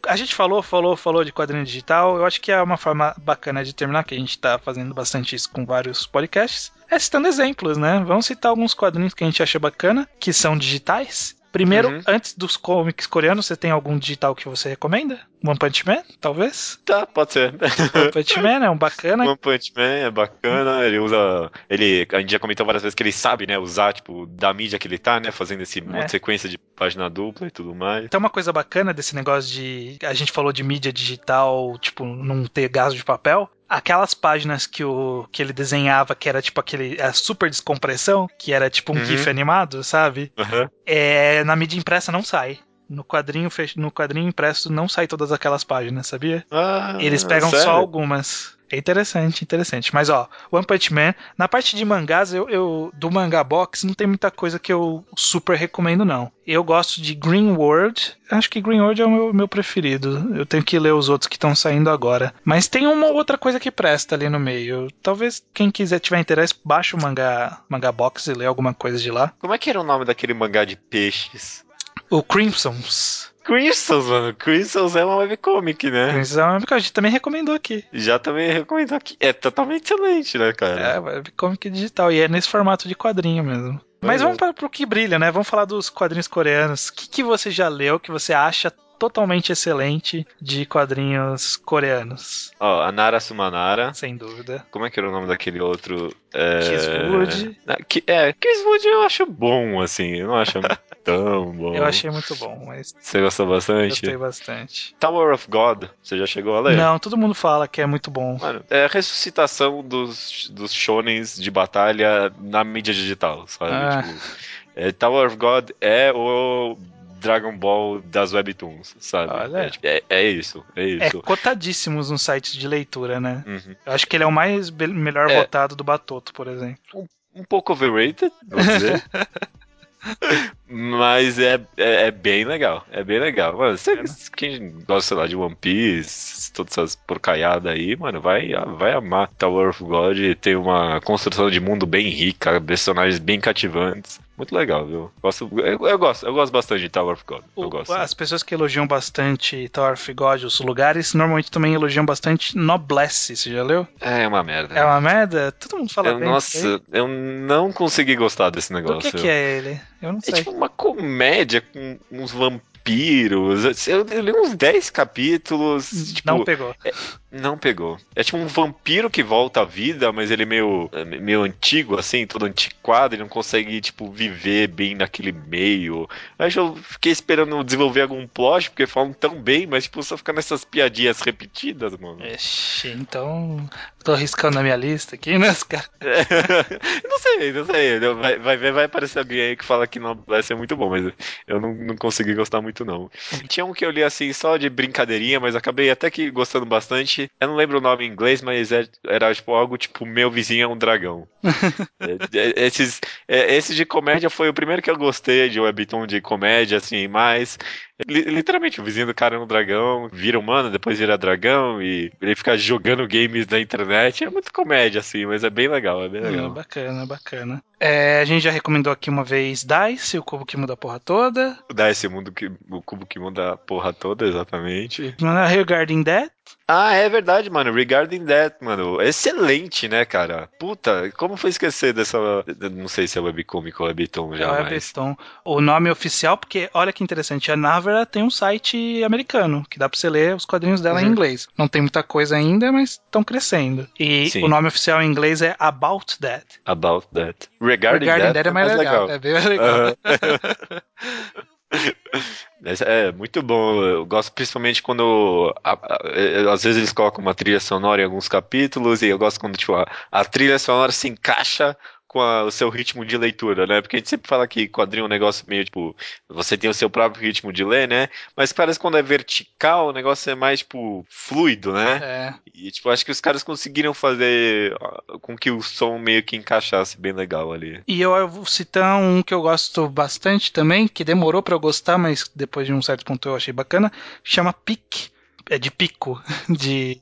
a gente falou, falou, falou de quadrinho digital. Eu acho que é uma forma bacana de terminar, que a gente tá fazendo bastante isso com vários podcasts. É citando exemplos, né? Vamos citar alguns quadrinhos que a gente acha bacana, que são digitais. Primeiro, Uhum. antes dos comics coreanos, você tem algum digital que você recomenda? One Punch Man, talvez? Tá, pode ser. One Punch Man é um bacana. One Punch Man é bacana, ele usa. Ele. A gente já comentou várias vezes que ele sabe, né? Usar, tipo, da mídia que ele tá, né? Fazendo esse É. sequência de página dupla e tudo mais. Tem uma coisa bacana desse negócio de. A gente falou de mídia digital, tipo, não ter gasto de papel. Aquelas páginas que, o, que ele desenhava, que era tipo aquele. A super descompressão, que era tipo um Uhum. GIF animado, sabe? Aham. É, na mídia impressa não sai. No quadrinho, fech- no quadrinho impresso não sai todas aquelas páginas, sabia? Ah, Eles pegam sério? só algumas. É interessante, interessante. Mas ó, One Punch Man, na parte de mangás, eu, eu- do manga box não tem muita coisa que eu super recomendo, não. Eu gosto de Green World. Acho que Green World é o meu, meu preferido. Eu tenho que ler os outros que estão saindo agora. Mas tem uma outra coisa que presta ali no meio. Talvez quem quiser tiver interesse, baixe o manga, manga box e lê alguma coisa de lá. Como é que era o nome daquele mangá de peixes? O Crimsons. Crystals, mano. Crystals é uma webcomic, né? Crystals é uma webcomic, a gente também recomendou aqui. Já também recomendou aqui. É totalmente excelente, né, cara? É, webcomic digital. E é nesse formato de quadrinho mesmo. Mas vamos para o que brilha, né? Vamos falar dos quadrinhos coreanos. O que, que você já leu que você acha totalmente excelente de quadrinhos coreanos. Ó, oh, Anara Sumanara. Sem dúvida. Como é que era o nome daquele outro? É... Kisswood. É, Kisswood eu acho bom, assim. Eu não acho tão bom. Eu achei muito bom, mas. Você gostou bastante? Gostei bastante. Tower of God, você já chegou a ler? Não, todo mundo fala que é muito bom. Mano, é a ressuscitação dos, dos shonens de batalha na mídia digital, sabe? Ah. Tipo, é, Tower of God é o Dragon Ball das Webtoons, sabe? É, é, é, isso, é isso. É cotadíssimos nos sites de leitura, né? Uhum. Eu acho que ele é o mais melhor é. votado do Batoto, por exemplo. Um, um pouco overrated, vou dizer. Mas é, é, é, bem legal. É bem legal. Mano, você, quem gosta, sei lá, de One Piece, todas essas porcaiadas aí, mano, vai, vai amar. Tower of God tem uma construção de mundo bem rica, personagens bem cativantes. Muito legal, viu? Gosto, eu, eu, gosto, eu gosto bastante de Tower of God. Eu gosto. As pessoas que elogiam bastante Tower of God, os lugares, normalmente também elogiam bastante Noblesse, você já leu? É, é uma merda. É uma merda? Todo mundo fala eu, bem. Nossa, eu não consegui gostar desse negócio. O que, que é ele? Eu não sei. É tipo uma comédia com uns vampiros vampiros. Eu, eu li uns 10 capítulos. Tipo, não pegou. É, não pegou. É tipo um vampiro que volta à vida, mas ele é meio, é meio antigo, assim, todo antiquado, ele não consegue, tipo, viver bem naquele meio. Mas eu fiquei esperando desenvolver algum plot, porque falam tão bem, mas, tipo, só fica nessas piadinhas repetidas, mano. Ixi, então. Tô arriscando na minha lista aqui, né, cara? não sei, não sei. Vai, vai vai aparecer alguém aí que fala que não vai ser muito bom, mas eu não, não consegui gostar muito muito, não. Tinha um que eu li assim só de brincadeirinha, mas acabei até que gostando bastante. Eu não lembro o nome em inglês, mas é, era tipo algo tipo Meu Vizinho é um Dragão. É, é, esses, é, esse de comédia foi o primeiro que eu gostei de webtoon de comédia, assim, mas Literalmente, o vizinho do cara é um dragão, vira humano, depois vira dragão e ele fica jogando games na internet. É muito comédia, assim, mas é bem legal, é bem legal. Hum, bacana, bacana. É, a gente já recomendou aqui uma vez Dice, o cubo que muda a porra toda. O Dice, o, mundo que, o cubo que muda a porra toda, exatamente. Regarding That. Ah, é verdade, mano. Regarding that, mano. Excelente, né, cara? Puta, como foi esquecer dessa. Não sei se é webcomic ou webtoon já. É webtoon. O nome oficial, porque olha que interessante, a Navara tem um site americano, que dá pra você ler os quadrinhos dela uhum. em inglês. Não tem muita coisa ainda, mas estão crescendo. E Sim. o nome oficial em inglês é About That. About That. Regarding, Regarding that, that, é mais legal. legal. É bem legal. Uhum. É muito bom. Eu gosto principalmente quando a, a, às vezes eles colocam uma trilha sonora em alguns capítulos e eu gosto quando tipo, a, a trilha sonora se encaixa com a, o seu ritmo de leitura, né? Porque a gente sempre fala que quadrinho é um negócio meio tipo, você tem o seu próprio ritmo de ler, né? Mas parece que quando é vertical, o negócio é mais, tipo, fluido, né? É. E, tipo, acho que os caras conseguiram fazer com que o som meio que encaixasse bem legal ali. E eu vou citar um que eu gosto bastante também, que demorou para eu gostar, mas depois de um certo ponto eu achei bacana, chama Pique é de pico, de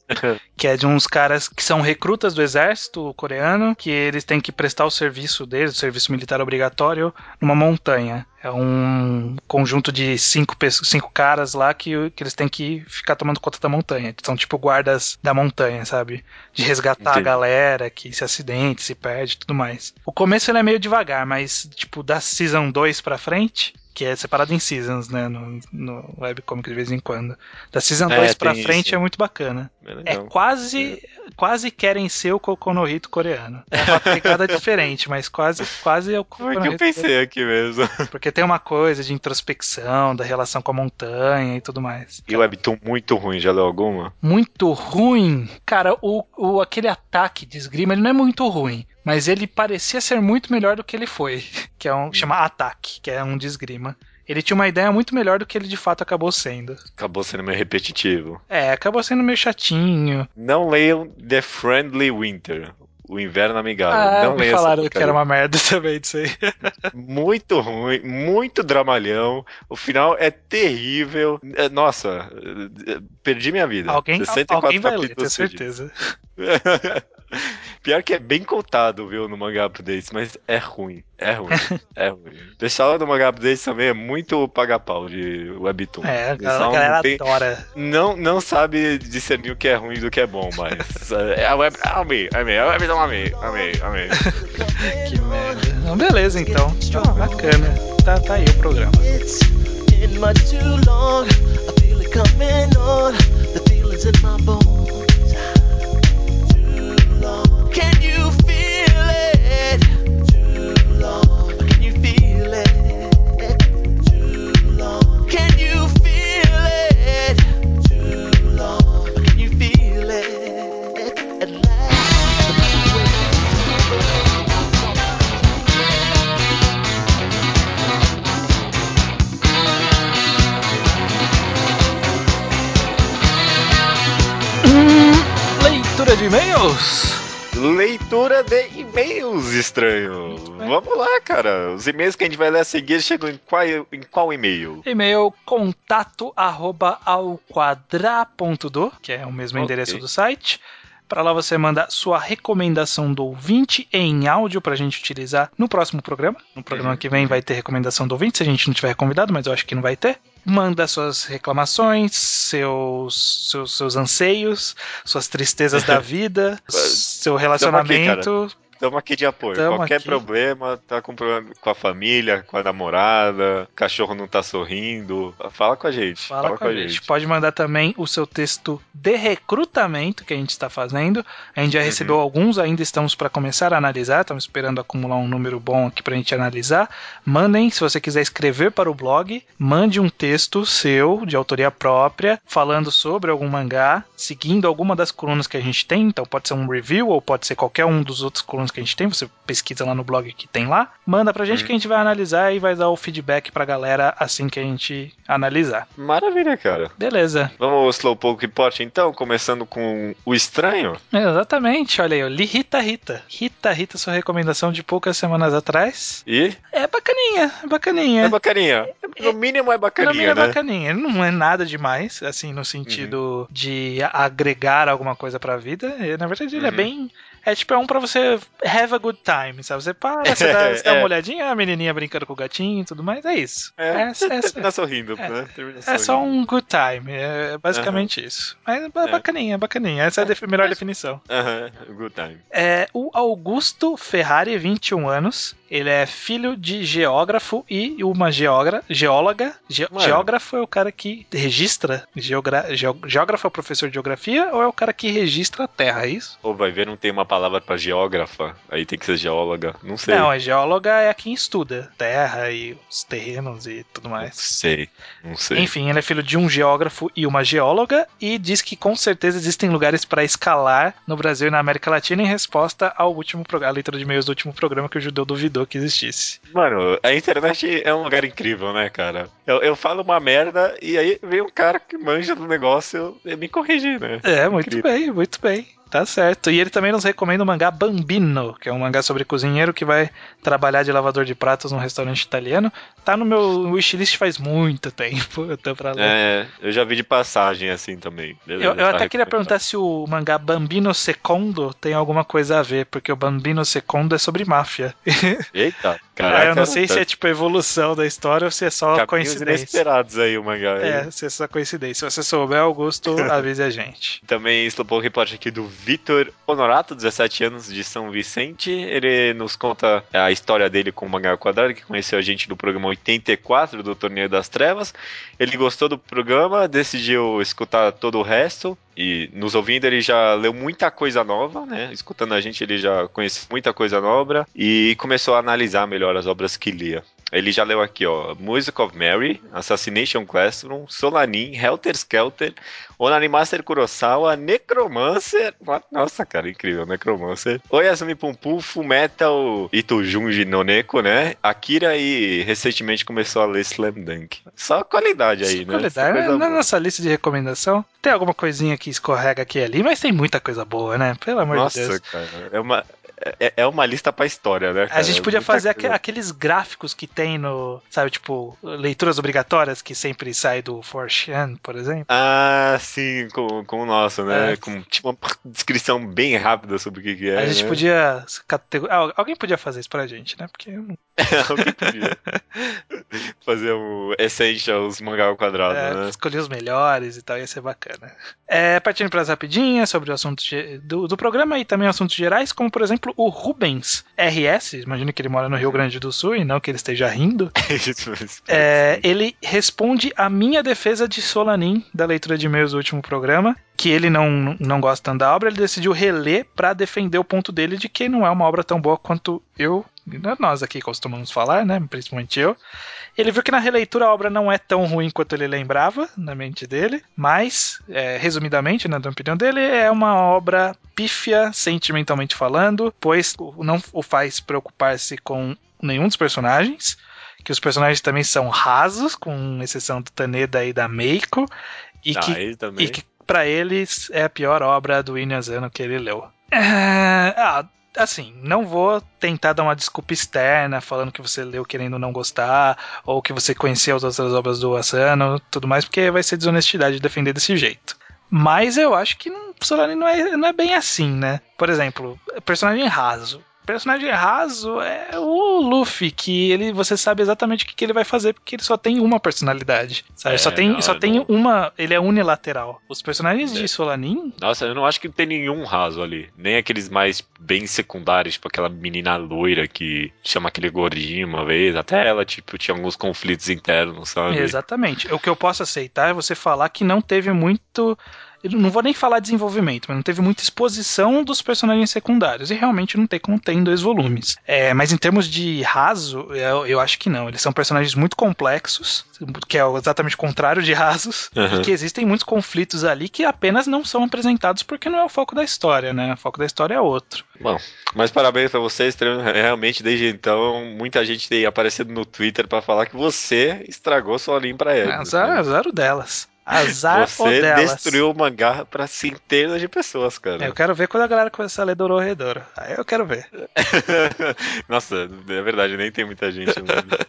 que é de uns caras que são recrutas do exército coreano, que eles têm que prestar o serviço deles, o serviço militar obrigatório, numa montanha. É um conjunto de cinco, cinco caras lá que, que eles têm que ficar tomando conta da montanha. São tipo guardas da montanha, sabe? De resgatar Entendi. a galera que se acidente, se perde e tudo mais. O começo ele é meio devagar, mas tipo da Season 2 pra frente, que é separado em seasons, né? No, no webcomic de vez em quando. Da season 2 é, pra frente isso. é muito bacana. É, é quase, é. quase querem ser o Kokonohito coreano. É uma pegada diferente, mas quase, quase é o Kokonohito. Foi que eu pensei aqui mesmo. Porque tem uma coisa de introspecção, da relação com a montanha e tudo mais. E o webtoon muito ruim, já leu alguma? Muito ruim? Cara, o, o, aquele ataque de esgrima, ele não é muito ruim mas ele parecia ser muito melhor do que ele foi, que é um chama Ataque, que é um de esgrima. Ele tinha uma ideia muito melhor do que ele de fato acabou sendo. Acabou sendo meio repetitivo. É, acabou sendo meio chatinho. Não leiam The Friendly Winter. O Inverno Amigável. Ah, não me falaram que era uma merda também disso aí. muito ruim, muito dramalhão. O final é terrível. É, nossa, perdi minha vida. Alguém, alguém vai ler, tenho certeza. Pior que é bem contado, viu, no Manga Updates, mas é ruim. É ruim. É ruim. O pessoal do Manga Updates também é muito paga-pau de Webtoon. É, a galera não tem- adora. Não, não sabe discernir o que é ruim do que é bom, mas. é a web. Amei, amei. A webtoon amei, amei, amei. Que merda. Então, beleza, então. Ah, bacana. Tá, tá aí o programa. It's been much too long. I feel it coming on. The feelings in my bones. De e-mails. Leitura de e-mails, estranho. Vamos lá, cara. Os e-mails que a gente vai ler a seguir chegam em qual, em qual e-mail? E-mail contato arroba alquadra.do, que é o mesmo Ok. endereço do site. Para lá você manda sua recomendação do ouvinte em áudio pra gente utilizar no próximo programa. No programa Uhum. que vem vai ter recomendação do ouvinte, se a gente não tiver convidado, mas eu acho que não vai ter. Manda suas reclamações, seus, seus, seus anseios, suas tristezas da vida, seu relacionamento. Estamos aqui de apoio. Tamo Qualquer aqui. problema, tá com problema com a família, com a namorada, o cachorro não tá sorrindo. Fala com a gente. Fala, com a gente. Pode mandar também o seu texto de recrutamento que a gente está fazendo. A gente já recebeu alguns, ainda estamos para começar a analisar. Estamos esperando acumular um número bom aqui para a gente analisar. Mandem, se você quiser escrever para o blog, mande um texto seu, de autoria própria, falando sobre algum mangá, seguindo alguma das colunas que a gente tem. Então pode ser um review ou pode ser qualquer um dos outros colunas que a gente tem. Você pesquisa lá no blog que tem lá. Manda pra gente que a gente vai analisar e vai dar o feedback pra galera assim que a gente analisar. Maravilha, cara. Beleza. Vamos ao Slowpoke Report então, começando com o estranho. É, Exatamente, olha aí, eu li Rita Rita. Rita Rita, sua recomendação de poucas semanas atrás. E É bacaninha, é bacaninha. é, bacaninha. No mínimo é Pra mim bacaninha, é né? bacaninha. Não é nada demais, assim, no sentido de agregar alguma coisa pra vida. Na verdade, ele é Uhum. bem. É tipo, é um pra você have a good time, sabe? Você para, você dá, você dá É. uma olhadinha, a menininha brincando com o gatinho e tudo mais, é isso. É, É, é, termina sorrindo, é. né? É só um good time, é basicamente isso. Mas é bacaninha, bacaninha. Essa é a melhor definição. Aham, good time. É o Augusto Ferrari, 21 anos. Ele é filho de geógrafo e uma geógra, geóloga. Ge- geógrafo é o cara que registra. Geogra, geo- geógrafo é o professor de geografia ou é o cara que registra a Terra, é isso? Ou vai ver, não tem uma palavra pra geógrafa. Aí tem que ser geóloga. Não sei. Não, a geóloga é quem estuda terra e os terrenos e tudo Não mais. sei. Não sei. Enfim, ele é filho de um geógrafo e uma geóloga e diz que com certeza existem lugares para escalar no Brasil e na América Latina em resposta ao último programa, a letra de e-mails do último programa que o judeu duvidou que existisse. Mano, a internet é um lugar incrível, né, cara? Eu, eu falo uma merda e aí vem um cara que manja do negócio e me corrigir, né? É, muito Incrível. bem, muito bem. Tá certo. E ele também nos recomenda o mangá Bambino, que é um mangá sobre cozinheiro que vai trabalhar de lavador de pratos num restaurante italiano. Tá no meu wishlist faz muito tempo. Eu tô pra ler. É, eu já vi de passagem assim também. Beleza, Eu, eu tá até queria perguntar se o mangá Bambino Secondo tem alguma coisa a ver, porque o Bambino Secondo é sobre máfia. Eita, Caraca. eu não sei tá- se é tipo evolução da história ou se é só caminhos coincidência. inesperados aí o mangá. É, se é só coincidência. Se você souber, Augusto, avise a gente. Também Slowpoke Report aqui do Vitor Honorato, 17 anos, de São Vicente. Ele nos conta a história dele com o Mangá Quadrado, que conheceu a gente do programa 84 do Torneio das Trevas. Ele gostou do programa, decidiu escutar todo o resto. E nos ouvindo, ele já leu muita coisa nova, né? Escutando a gente, ele já conheceu muita coisa nova e começou a analisar melhor as obras que lia. Ele já leu aqui, ó, Music of Mary, Assassination Classroom, Solanin, Helter Skelter, Onanimaster Kurosawa, Necromancer. Nossa, cara, incrível, Necromancer. Oyasumi Pum Pum, Fullmetal Itujunji no Neko, né? Akira e recentemente começou a ler Slam Dunk. Só qualidade aí, né? Qualidade. Só Na boa. nossa lista de recomendação, tem alguma coisinha que escorrega aqui e ali, mas tem muita coisa boa, né? Pelo amor de Nossa, Deus. cara, é uma. É, é uma lista pra história, né? A cara? gente podia Muita fazer coisa. aqueles gráficos que tem no, sabe, tipo, leituras obrigatórias que sempre sai do 4chan, por exemplo. Ah, sim, com, com o nosso, né? É. Com tipo uma descrição bem rápida sobre o que, que é. a gente né? podia. catego- ah, Alguém podia fazer isso pra gente, né? Porque Alguém podia. Fazer o Essentials mangá ao quadrado, é, né? escolher os melhores e tal, ia ser bacana. É, partindo para as rapidinhas sobre o assunto do, do programa e também assuntos gerais, como por exemplo o Rubens RS, imagino que ele mora no Rio Grande do Sul e não que ele esteja rindo. Mas- É, ele responde a minha defesa de Solanin da leitura de e-mails do último programa, que ele não, não gosta tanto da obra, ele decidiu reler pra defender o ponto dele de que não é uma obra tão boa quanto eu, nós aqui costumamos falar, né, principalmente eu. Ele viu que na releitura a obra não é tão ruim quanto ele lembrava na mente dele, mas, é, resumidamente, na opinião dele, é uma obra pífia, sentimentalmente falando, pois não o faz preocupar-se com nenhum dos personagens, que os personagens também são rasos, com exceção do Taneda e da Meiko, e Ah, que, ele e que para eles é a pior obra do Inazano que ele leu. É, ah, assim, não vou tentar dar uma desculpa externa falando que você leu querendo não gostar, ou que você conhecia as outras obras do Asano, tudo mais, porque vai ser desonestidade defender desse jeito. Mas eu acho que não, Solani não é, não é bem assim, né? Por exemplo, personagem raso. Personagem raso é o Luffy, que ele você sabe exatamente o que, que ele vai fazer, porque ele só tem uma personalidade. Sabe? É, só tem, não, só tem não- uma. Ele é unilateral. Os personagens É. de Solanin. Nossa, eu não acho que tem nenhum raso ali. Nem aqueles mais bem secundários, tipo aquela menina loira que chama aquele gordinho uma vez. Até ela, tipo, tinha alguns conflitos internos, sabe? Exatamente. O que eu posso aceitar é você falar que não teve muito. Eu Não vou nem falar desenvolvimento, mas não teve muita exposição dos personagens secundários. E realmente não tem como ter em dois volumes. É, mas em termos de raso, eu, eu acho que não. Eles são personagens muito complexos, que é exatamente o contrário de rasos. Uhum. Que existem muitos conflitos ali que apenas não são apresentados porque não é o foco da história, né? O foco da história é outro. Bom, mas parabéns pra vocês. Realmente, desde então, muita gente tem aparecido no Twitter pra falar que você estragou sua linha pra eles. Azar, né? azar o delas. Azar Você destruiu o mangá pra centenas de pessoas, cara. Eu quero ver quando a galera começar a ler Dororedoro. Aí eu quero ver. Nossa, é verdade, nem tem muita gente.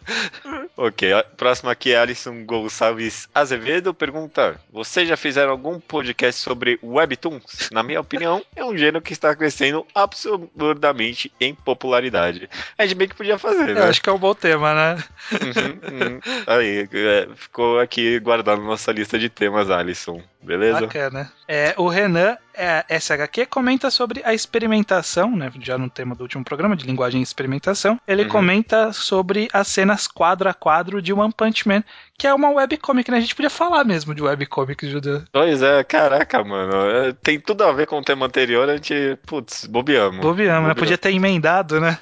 ok, a próxima aqui é Alisson Gonçalves Azevedo. Pergunta: Vocês já fizeram algum podcast sobre Webtoons? Na minha opinião, é um gênero que está crescendo absurdamente em popularidade. A gente bem que podia fazer, Eu né? acho que é um bom tema, né? Uhum, uhum. Aí, é, ficou aqui guardado na nossa lista de temas, Alisson. Beleza? Bacana. É, o Renan é, SHQ comenta sobre a experimentação, né? Já no tema do último programa de linguagem e experimentação. Ele Uhum. comenta sobre as cenas quadro a quadro de One Punch Man, que é uma webcomic, né? A gente podia falar mesmo de webcomic, Judeu. Pois é, caraca, mano. é, Tem tudo a ver com o tema anterior, a gente, putz, bobeamos. Bobeamos, né? Podia ter emendado, né?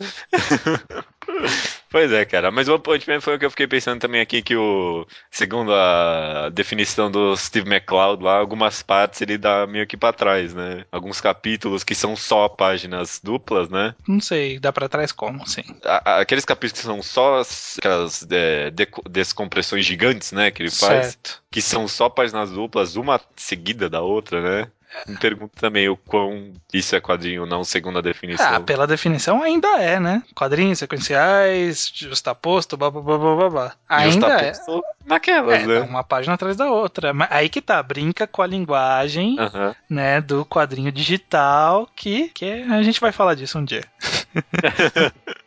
Pois é, cara. Mas o Punch Man foi o que eu fiquei pensando também aqui, que o. Segundo a definição do Steve McCloud lá, algumas partes ele dá meio que pra trás, né? Alguns capítulos que são só páginas duplas, né? Não sei, dá pra trás como, sim. A- aqueles capítulos que são só as- aquelas é, descompressões gigantes, né? Que ele faz. Certo. Que são só páginas duplas, uma seguida da outra, né? Me pergunto também o quão isso é quadrinho não, segundo a definição. Ah, pela definição ainda é, né? Quadrinhos sequenciais, justaposto, blá blá blá blá blá. Ainda é. Justaposto naquelas, É, né? uma página atrás da outra. Mas aí que tá, brinca com a linguagem, Aham. né, do quadrinho digital, que, que a gente vai falar disso um dia.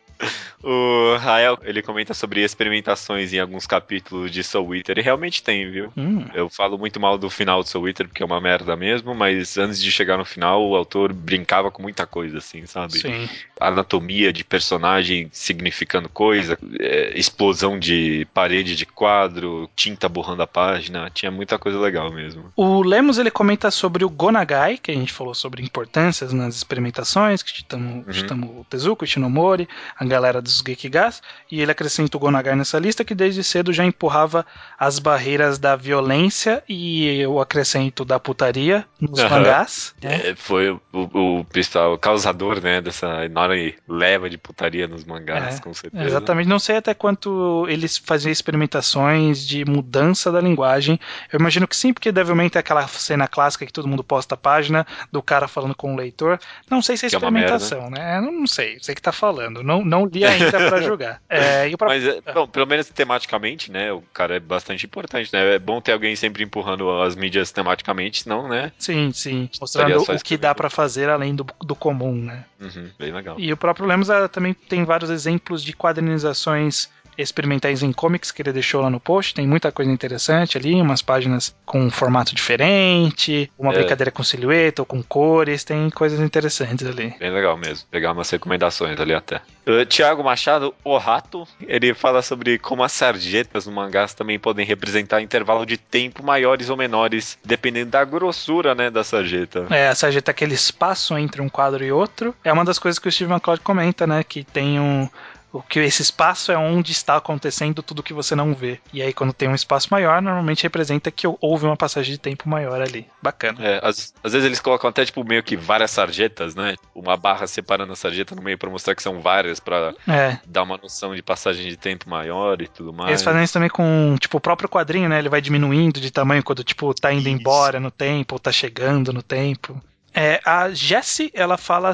O Rael, ele comenta sobre experimentações em alguns capítulos de Soul Eater, e realmente tem, viu? Hum, Eu falo muito mal do final de Soul Eater, porque é uma merda mesmo, mas antes de chegar no final, o autor brincava com muita coisa, assim, sabe? sim. Anatomia de personagem significando coisa, é, explosão de parede de quadro, tinta borrando a página, tinha muita coisa legal mesmo. O Lemos ele comenta sobre o Gonagai, que a gente falou sobre importâncias nas experimentações, que citamos, Uhum. citamos o Tezuko, o Shinomori, a galera dos Gekigas, e ele acrescenta o Gonagai nessa lista, que desde cedo já empurrava as barreiras da violência e o acrescento da putaria nos Aham. mangás. né? É, foi o, o principal causador, né, dessa enorme leva de putaria nos mangás, É, com certeza. Exatamente, não sei até quanto eles faziam experimentações de mudança da linguagem. Eu imagino que sim, porque Devil May tem aquela cena clássica que todo mundo posta a página do cara falando com o leitor. Não sei se é é merda, experimentação, né? Eu Não sei, sei que tá falando. Não, não li ainda pra jogar. É, próprio- Mas, é, bom, pelo menos tematicamente, né, o cara é bastante importante, né, é bom ter alguém sempre empurrando as mídias tematicamente, senão, né, Sim, sim. Mostrando o que dá pra fazer além do, do comum, né? uhum, bem legal. E o próprio Lemos ah, também tem vários exemplos de quadrinizações experimentais em comics que ele deixou lá no post. Tem muita coisa interessante ali, umas páginas com um formato diferente, uma É. brincadeira com silhueta ou com cores, tem coisas interessantes ali. Bem legal mesmo. Pegar umas recomendações ali até. Uh, Tiago Machado, o Rato, ele fala sobre como as sarjetas no mangás também podem representar intervalo de tempo maiores ou menores, dependendo da grossura, né, da sarjeta. É, a sarjeta, aquele espaço entre um quadro e outro, é uma das coisas que o Steve McCloud comenta, né? Que tem um. O que esse espaço é onde está acontecendo tudo que você não vê. E aí, quando tem um espaço maior, normalmente representa que houve uma passagem de tempo maior ali. Bacana. É, às, às vezes eles colocam até, tipo, meio que várias sarjetas, né? Uma barra separando a sarjeta no meio pra mostrar que são várias, pra É. dar uma noção de passagem de tempo maior e tudo mais. Eles fazem isso também com, tipo, o próprio quadrinho, né? Ele vai diminuindo de tamanho quando, tipo, tá indo Isso. embora no tempo, ou tá chegando no tempo. É, a Jessie, ela fala,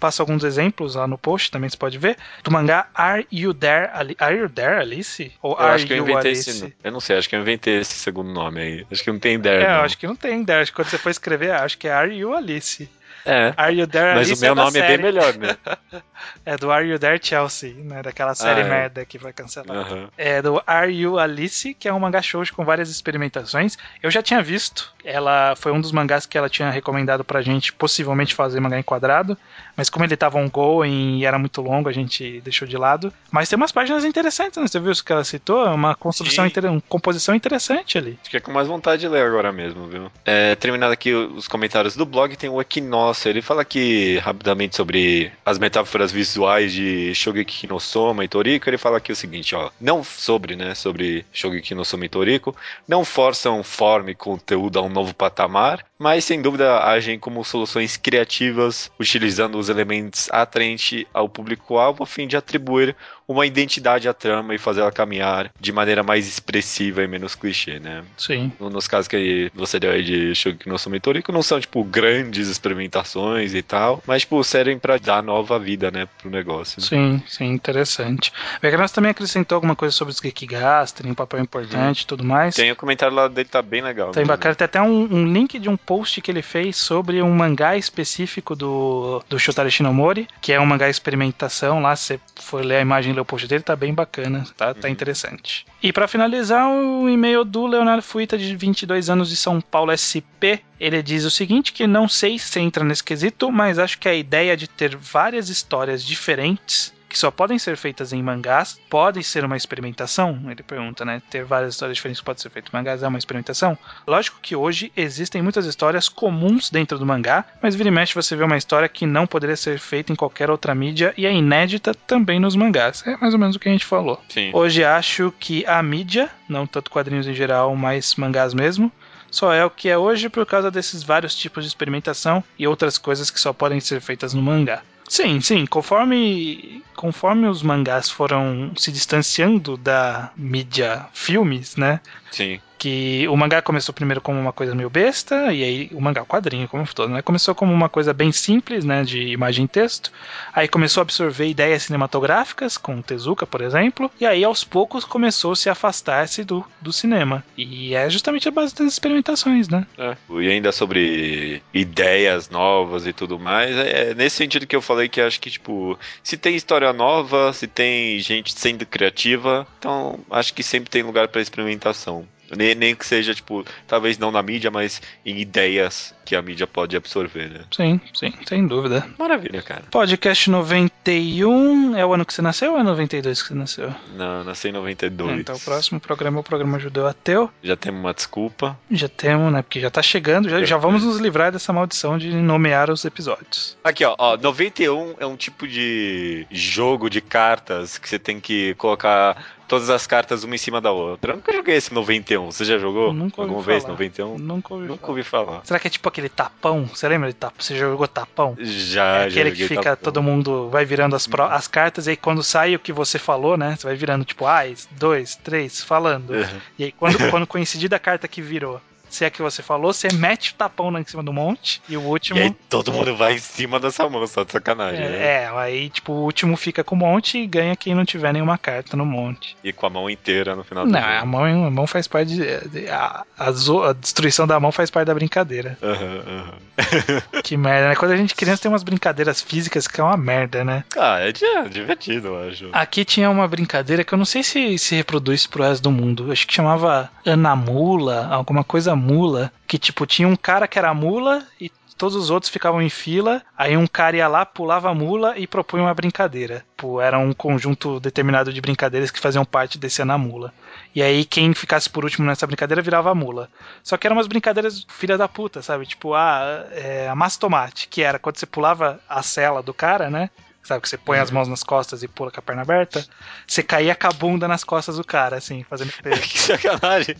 passa alguns exemplos lá no post, também você pode ver, do mangá Are You There, Ali- Are You There, Alice? Ou Eu Are acho que eu inventei Alice? esse. Eu não sei, acho que eu inventei esse segundo nome aí. Acho que não tem Dare. É, eu não. acho que não tem There. Acho que quando você for escrever, acho que é Are You Alice. É. Are You There, Mas Alice o meu da nome é série. bem melhor, né? É do Are You There Chelsea, né? Daquela série Ah, é. merda que vai cancelar. Aham. é do Are You Alice, que é um mangá shoujo com várias experimentações. Eu já tinha visto, ela foi um dos mangás que ela tinha recomendado pra gente possivelmente fazer mangá enquadrado, mas como ele tava ongoing e era muito longo, a gente deixou de lado. Mas tem umas páginas interessantes, né? Você viu isso que ela citou? É Uma construção, inter... uma composição interessante ali. Fiquei com mais vontade de ler agora mesmo, viu? É, terminado aqui os comentários do blog, tem o Equinócio. Ele fala aqui rapidamente sobre as metáforas visuais de Shogeki no Soma e Toriko. Ele fala aqui o seguinte, ó. Não sobre, né? Sobre Shogeki no Soma e Toriko. Não forçam forma e conteúdo a um novo patamar, mas sem dúvida agem como soluções criativas, utilizando os elementos atraentes ao público-alvo a fim de atribuir uma identidade à trama e fazer ela caminhar de maneira mais expressiva e menos clichê, né? Sim. No- Nos casos que você deu aí de Shogeki no e Toriko, não são, tipo, grandes experimentações e tal, mas, tipo, servem pra dar nova vida, né, pro negócio. Sim, sim, interessante. O também acrescentou alguma coisa sobre os Gekigas, tem um papel importante e tudo mais. Tem o comentário lá dele, tá bem legal. Tá bacana. Tem até um, um link de um post que ele fez sobre um mangá específico do, do Shotaro Shinomori, que é um mangá experimentação. Lá, se você for ler a imagem ler o post dele, tá bem bacana, tá, tá Uhum. interessante. E pra finalizar, o e-mail do Leonardo Fuita, de 22 anos, de São Paulo, SP. Ele diz o seguinte, que não sei se entra nesse quesito, mas acho que a ideia de ter várias histórias diferentes que só podem ser feitas em mangás, pode ser uma experimentação? Ele pergunta, né? Ter várias histórias diferentes que podem ser feitas em mangás é uma experimentação? Lógico que hoje existem muitas histórias comuns dentro do mangá, mas vira e mexe você vê uma história que não poderia ser feita em qualquer outra mídia e é inédita também nos mangás. É mais ou menos o que a gente falou. Sim. Hoje acho que a mídia, não tanto quadrinhos em geral, mas mangás mesmo, só é o que é hoje por causa desses vários tipos de experimentação e outras coisas que só podem ser feitas no mangá. Sim, sim, conforme conforme os mangás foram se distanciando da mídia filmes, né? Sim. Que o mangá começou primeiro como uma coisa meio besta, e aí o mangá, o quadrinho, como todo, né? Começou como uma coisa bem simples, né? De imagem e texto. Aí começou a absorver ideias cinematográficas, com Tezuka, por exemplo, e aí aos poucos começou a se afastar-se do, do cinema. E é justamente a base das experimentações, né? É. E ainda sobre ideias novas e tudo mais, é nesse sentido que eu falei que acho que, tipo, se tem história nova, se tem gente sendo criativa, então acho que sempre tem lugar pra experimentação. Nem, nem que seja, tipo, talvez não na mídia, mas em ideias que a mídia pode absorver, né? Sim, sim, sem dúvida. Maravilha, cara. Podcast 91 é o ano que você nasceu ou é 92 que você nasceu? Não, nasci em 92. Então o próximo programa é o programa Judeu Ateu. Já temos uma desculpa. Já temos, né? Porque já tá chegando, já, já vamos nos livrar dessa maldição de nomear os episódios. Aqui, ó, ó, 91 é um tipo de jogo de cartas que você tem que colocar todas as cartas uma em cima da outra. Eu nunca joguei esse 91. Você já jogou? Nunca Alguma vez falar. 91? Nunca ouvi Nunca falar. ouvi falar. Será que é tipo aquele tapão? Você lembra de tapão? Você já jogou tapão? Já, é já aquele que joguei fica, tapão. todo mundo vai virando as, pro- as cartas e aí quando sai o que você falou, né? Você vai virando tipo, ai, dois, três, falando. Uhum. E aí quando, quando coincidir da carta que virou, se é que você falou, você mete o tapão lá em cima do monte e o último. E aí todo mundo vai em cima dessa mão, só de sacanagem. né? É, é, aí tipo, o último fica com o monte e ganha quem não tiver nenhuma carta no monte. E com a mão inteira no final do Não, jogo. a mão, a mão faz parte de. a, a a destruição da mão faz parte da brincadeira. Aham, aham. Que merda, né? Quando a gente criança tem umas brincadeiras físicas que é uma merda, né? Ah, é di- divertido, eu acho. Aqui tinha uma brincadeira que eu não sei se se reproduz pro resto do mundo. Acho que chamava Anamula, alguma coisa mula. Que tipo, tinha um cara que era mula e todos os outros ficavam em fila. Aí um cara ia lá, pulava a mula e propunha uma brincadeira. Pô, era um conjunto determinado de brincadeiras que faziam parte desse Anamula. E aí quem ficasse por último nessa brincadeira virava a mula. Só que eram umas brincadeiras filha da puta, sabe? Tipo, ah, é, amasse tomate, que era quando você pulava a cela do cara, né? Sabe que você põe as mãos nas costas e pula com a perna aberta? Você caía com a bunda nas costas do cara, assim, fazendo peso. Que sacanagem.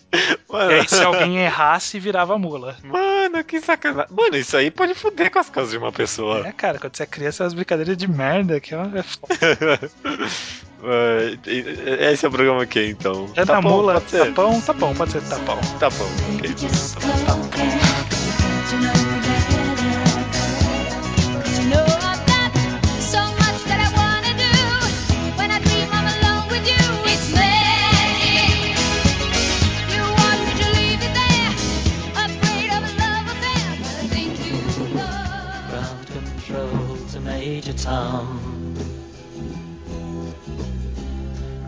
Mano, E aí, se alguém errasse, virava mula. mano, que sacanagem. Mano, isso aí pode foder com as costas de uma pessoa. É, cara, quando você é criança, é umas brincadeiras de merda, que é uma... é foda. Esse é o programa aqui, então. É Tá da bom, mula, pode ser. tapão, tapão, pode ser tapão. Tá bom, ok. Just Tom.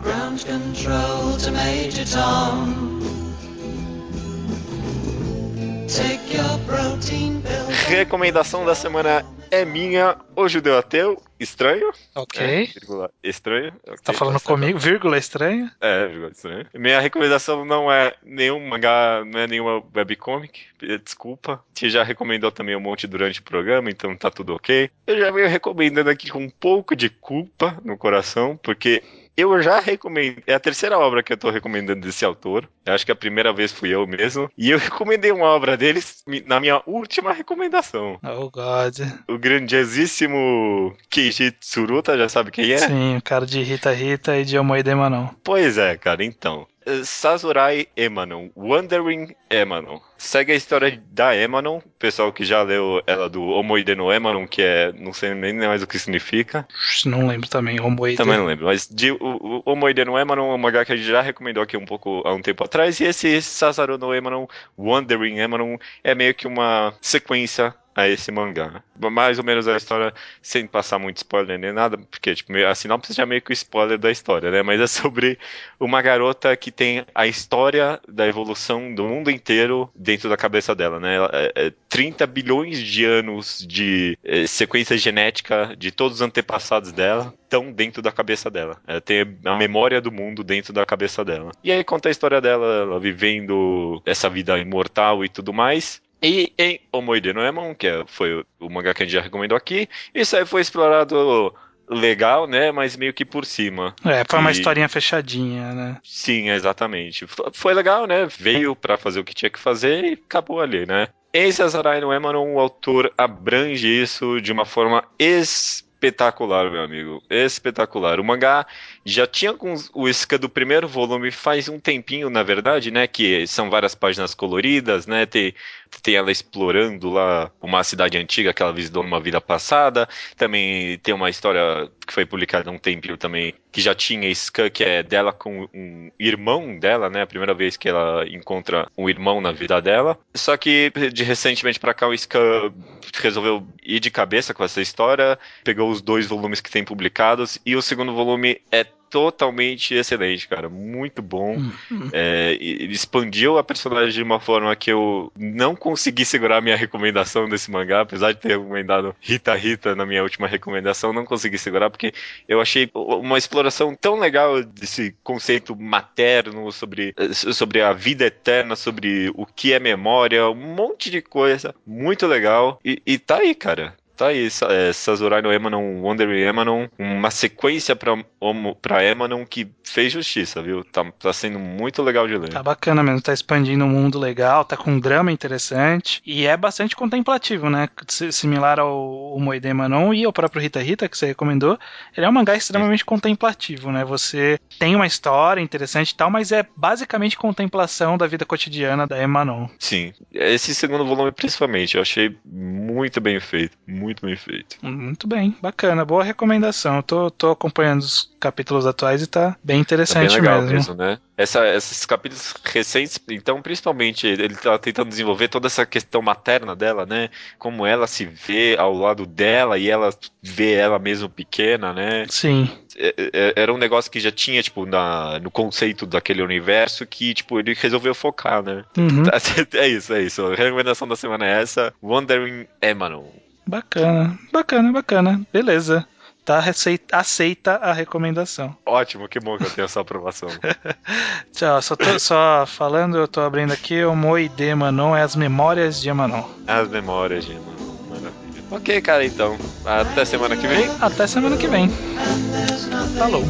Ground control to Major Tom. Take your protein pill. Recomendação da semana é minha, O Judeu Ateu. Estranho? Ok. É, vírgula, estranho. ok, Tá falando certo. comigo, vírgula estranha? É, vírgula, estranho. Minha recomendação não é nenhum mangá, não é nenhuma webcomic. eh, Desculpa. Você já recomendou também um monte durante o programa, então tá tudo ok. Eu já venho recomendando aqui com um pouco de culpa no coração, porque eu já recomendei. É a terceira obra que eu tô recomendando desse autor. Eu acho que a primeira vez fui eu mesmo. E eu recomendei uma obra deles na minha última recomendação. Oh, God. O grandiosíssimo Keiji Tsuruta, já sabe quem é? Sim, o cara de Rita Rita e de Omoide Manon. Pois é, cara, então. Eh, Sazurai Emanon, Wandering Emanon. Segue a história da Emanon, pessoal que já leu ela do Omoide no Emanon, que é, não sei nem mais o que significa, Não lembro também, Omoide. também não lembro, mas de, o, o Omoide no Emanon é um mangá que a gente já recomendou aqui um pouco há um tempo atrás, e esse Sazaru no Emanon, Wandering Emanon, é meio que uma sequência a esse mangá. Mais ou menos a história, sem passar muito spoiler nem nada, porque tipo, a sinopse já é meio que o spoiler da história, né? Mas é sobre uma garota que tem a história da evolução do mundo inteiro dentro da cabeça dela, né? Ela- é- é 30 bilhões de anos de é, sequência genética de todos os antepassados dela estão dentro da cabeça dela. Ela tem a memória do mundo dentro da cabeça dela. E aí conta a história dela, ela vivendo essa vida imortal e tudo mais. E em Omoide no Emon, que é- foi o- mangá que a gente já recomendou aqui, isso aí foi explorado legal, né? Mas meio que por cima. É, foi uma E- historinha fechadinha, né? Sim, exatamente. Foi legal, né? Veio pra fazer o que tinha que fazer e acabou ali, né? Em Cesarai no Emanon, o autor abrange isso de uma forma espetacular, meu amigo. Espetacular. O mangá já tinha os- o isca do primeiro volume faz um tempinho, na verdade, né? Que são várias páginas coloridas, né? Tem, tem ela explorando lá uma cidade antiga que ela visitou numa vida passada. Também tem uma história que foi publicada há um tempinho também, que já tinha Isca, que é dela com um irmão dela, né? A primeira vez que ela encontra um irmão na vida dela. Só que de recentemente pra cá o Isca resolveu ir de cabeça com essa história, pegou os dois volumes que tem publicados e o segundo volume é totalmente excelente, cara. Muito bom. É, e- ele expandiu a personagem de uma forma que eu não consegui segurar a minha recomendação desse mangá, apesar de ter recomendado Rita Rita na minha última recomendação, não consegui segurar porque eu achei uma exploração tão legal desse conceito materno sobre, sobre a vida eterna, sobre o que é memória, um monte de coisa muito legal. E, e tá aí, cara. Tá aí, é, Sazurai no Emanon, Wonder Emanon, uma sequência pra, pra Emanon que fez justiça, viu? Tá, tá sendo muito legal de ler. Tá bacana mesmo, tá expandindo um mundo legal, tá com um drama interessante e é bastante contemplativo, né? Si- Similar ao, ao Moide Manon e ao próprio Rita Rita que você recomendou. Ele é um mangá extremamente contemplativo, né? Você tem uma história interessante e tal, mas é basicamente contemplação da vida cotidiana da Emanon. Sim, esse segundo volume principalmente, eu achei muito bem feito, muito bem feito. Muito bem, bacana, boa recomendação. Eu tô, tô acompanhando os capítulos atuais e tá bem Tá interessante bem legal mesmo. mesmo, né? Essa- esses capítulos recentes, então, principalmente, ele tá tentando desenvolver toda essa questão materna dela, né? Como ela se vê ao lado dela e ela vê ela mesmo pequena, né? Sim, É- é- Era um negócio que já tinha, tipo, na, no conceito daquele universo que, tipo, ele resolveu focar, né? uhum, É isso, é isso. A recomendação da semana é essa: Wandering Emanon. Bacana, bacana, bacana, beleza. Tá aceita, aceita a recomendação. Ótimo, que bom que eu tenho essa aprovação. Tchau, só, tô, só falando, eu tô abrindo aqui o Moide Manon, é as memórias de Emanon. As memórias de Emanon. Maravilha. Ok, cara, então. Até semana que vem. Até semana que vem. Falou.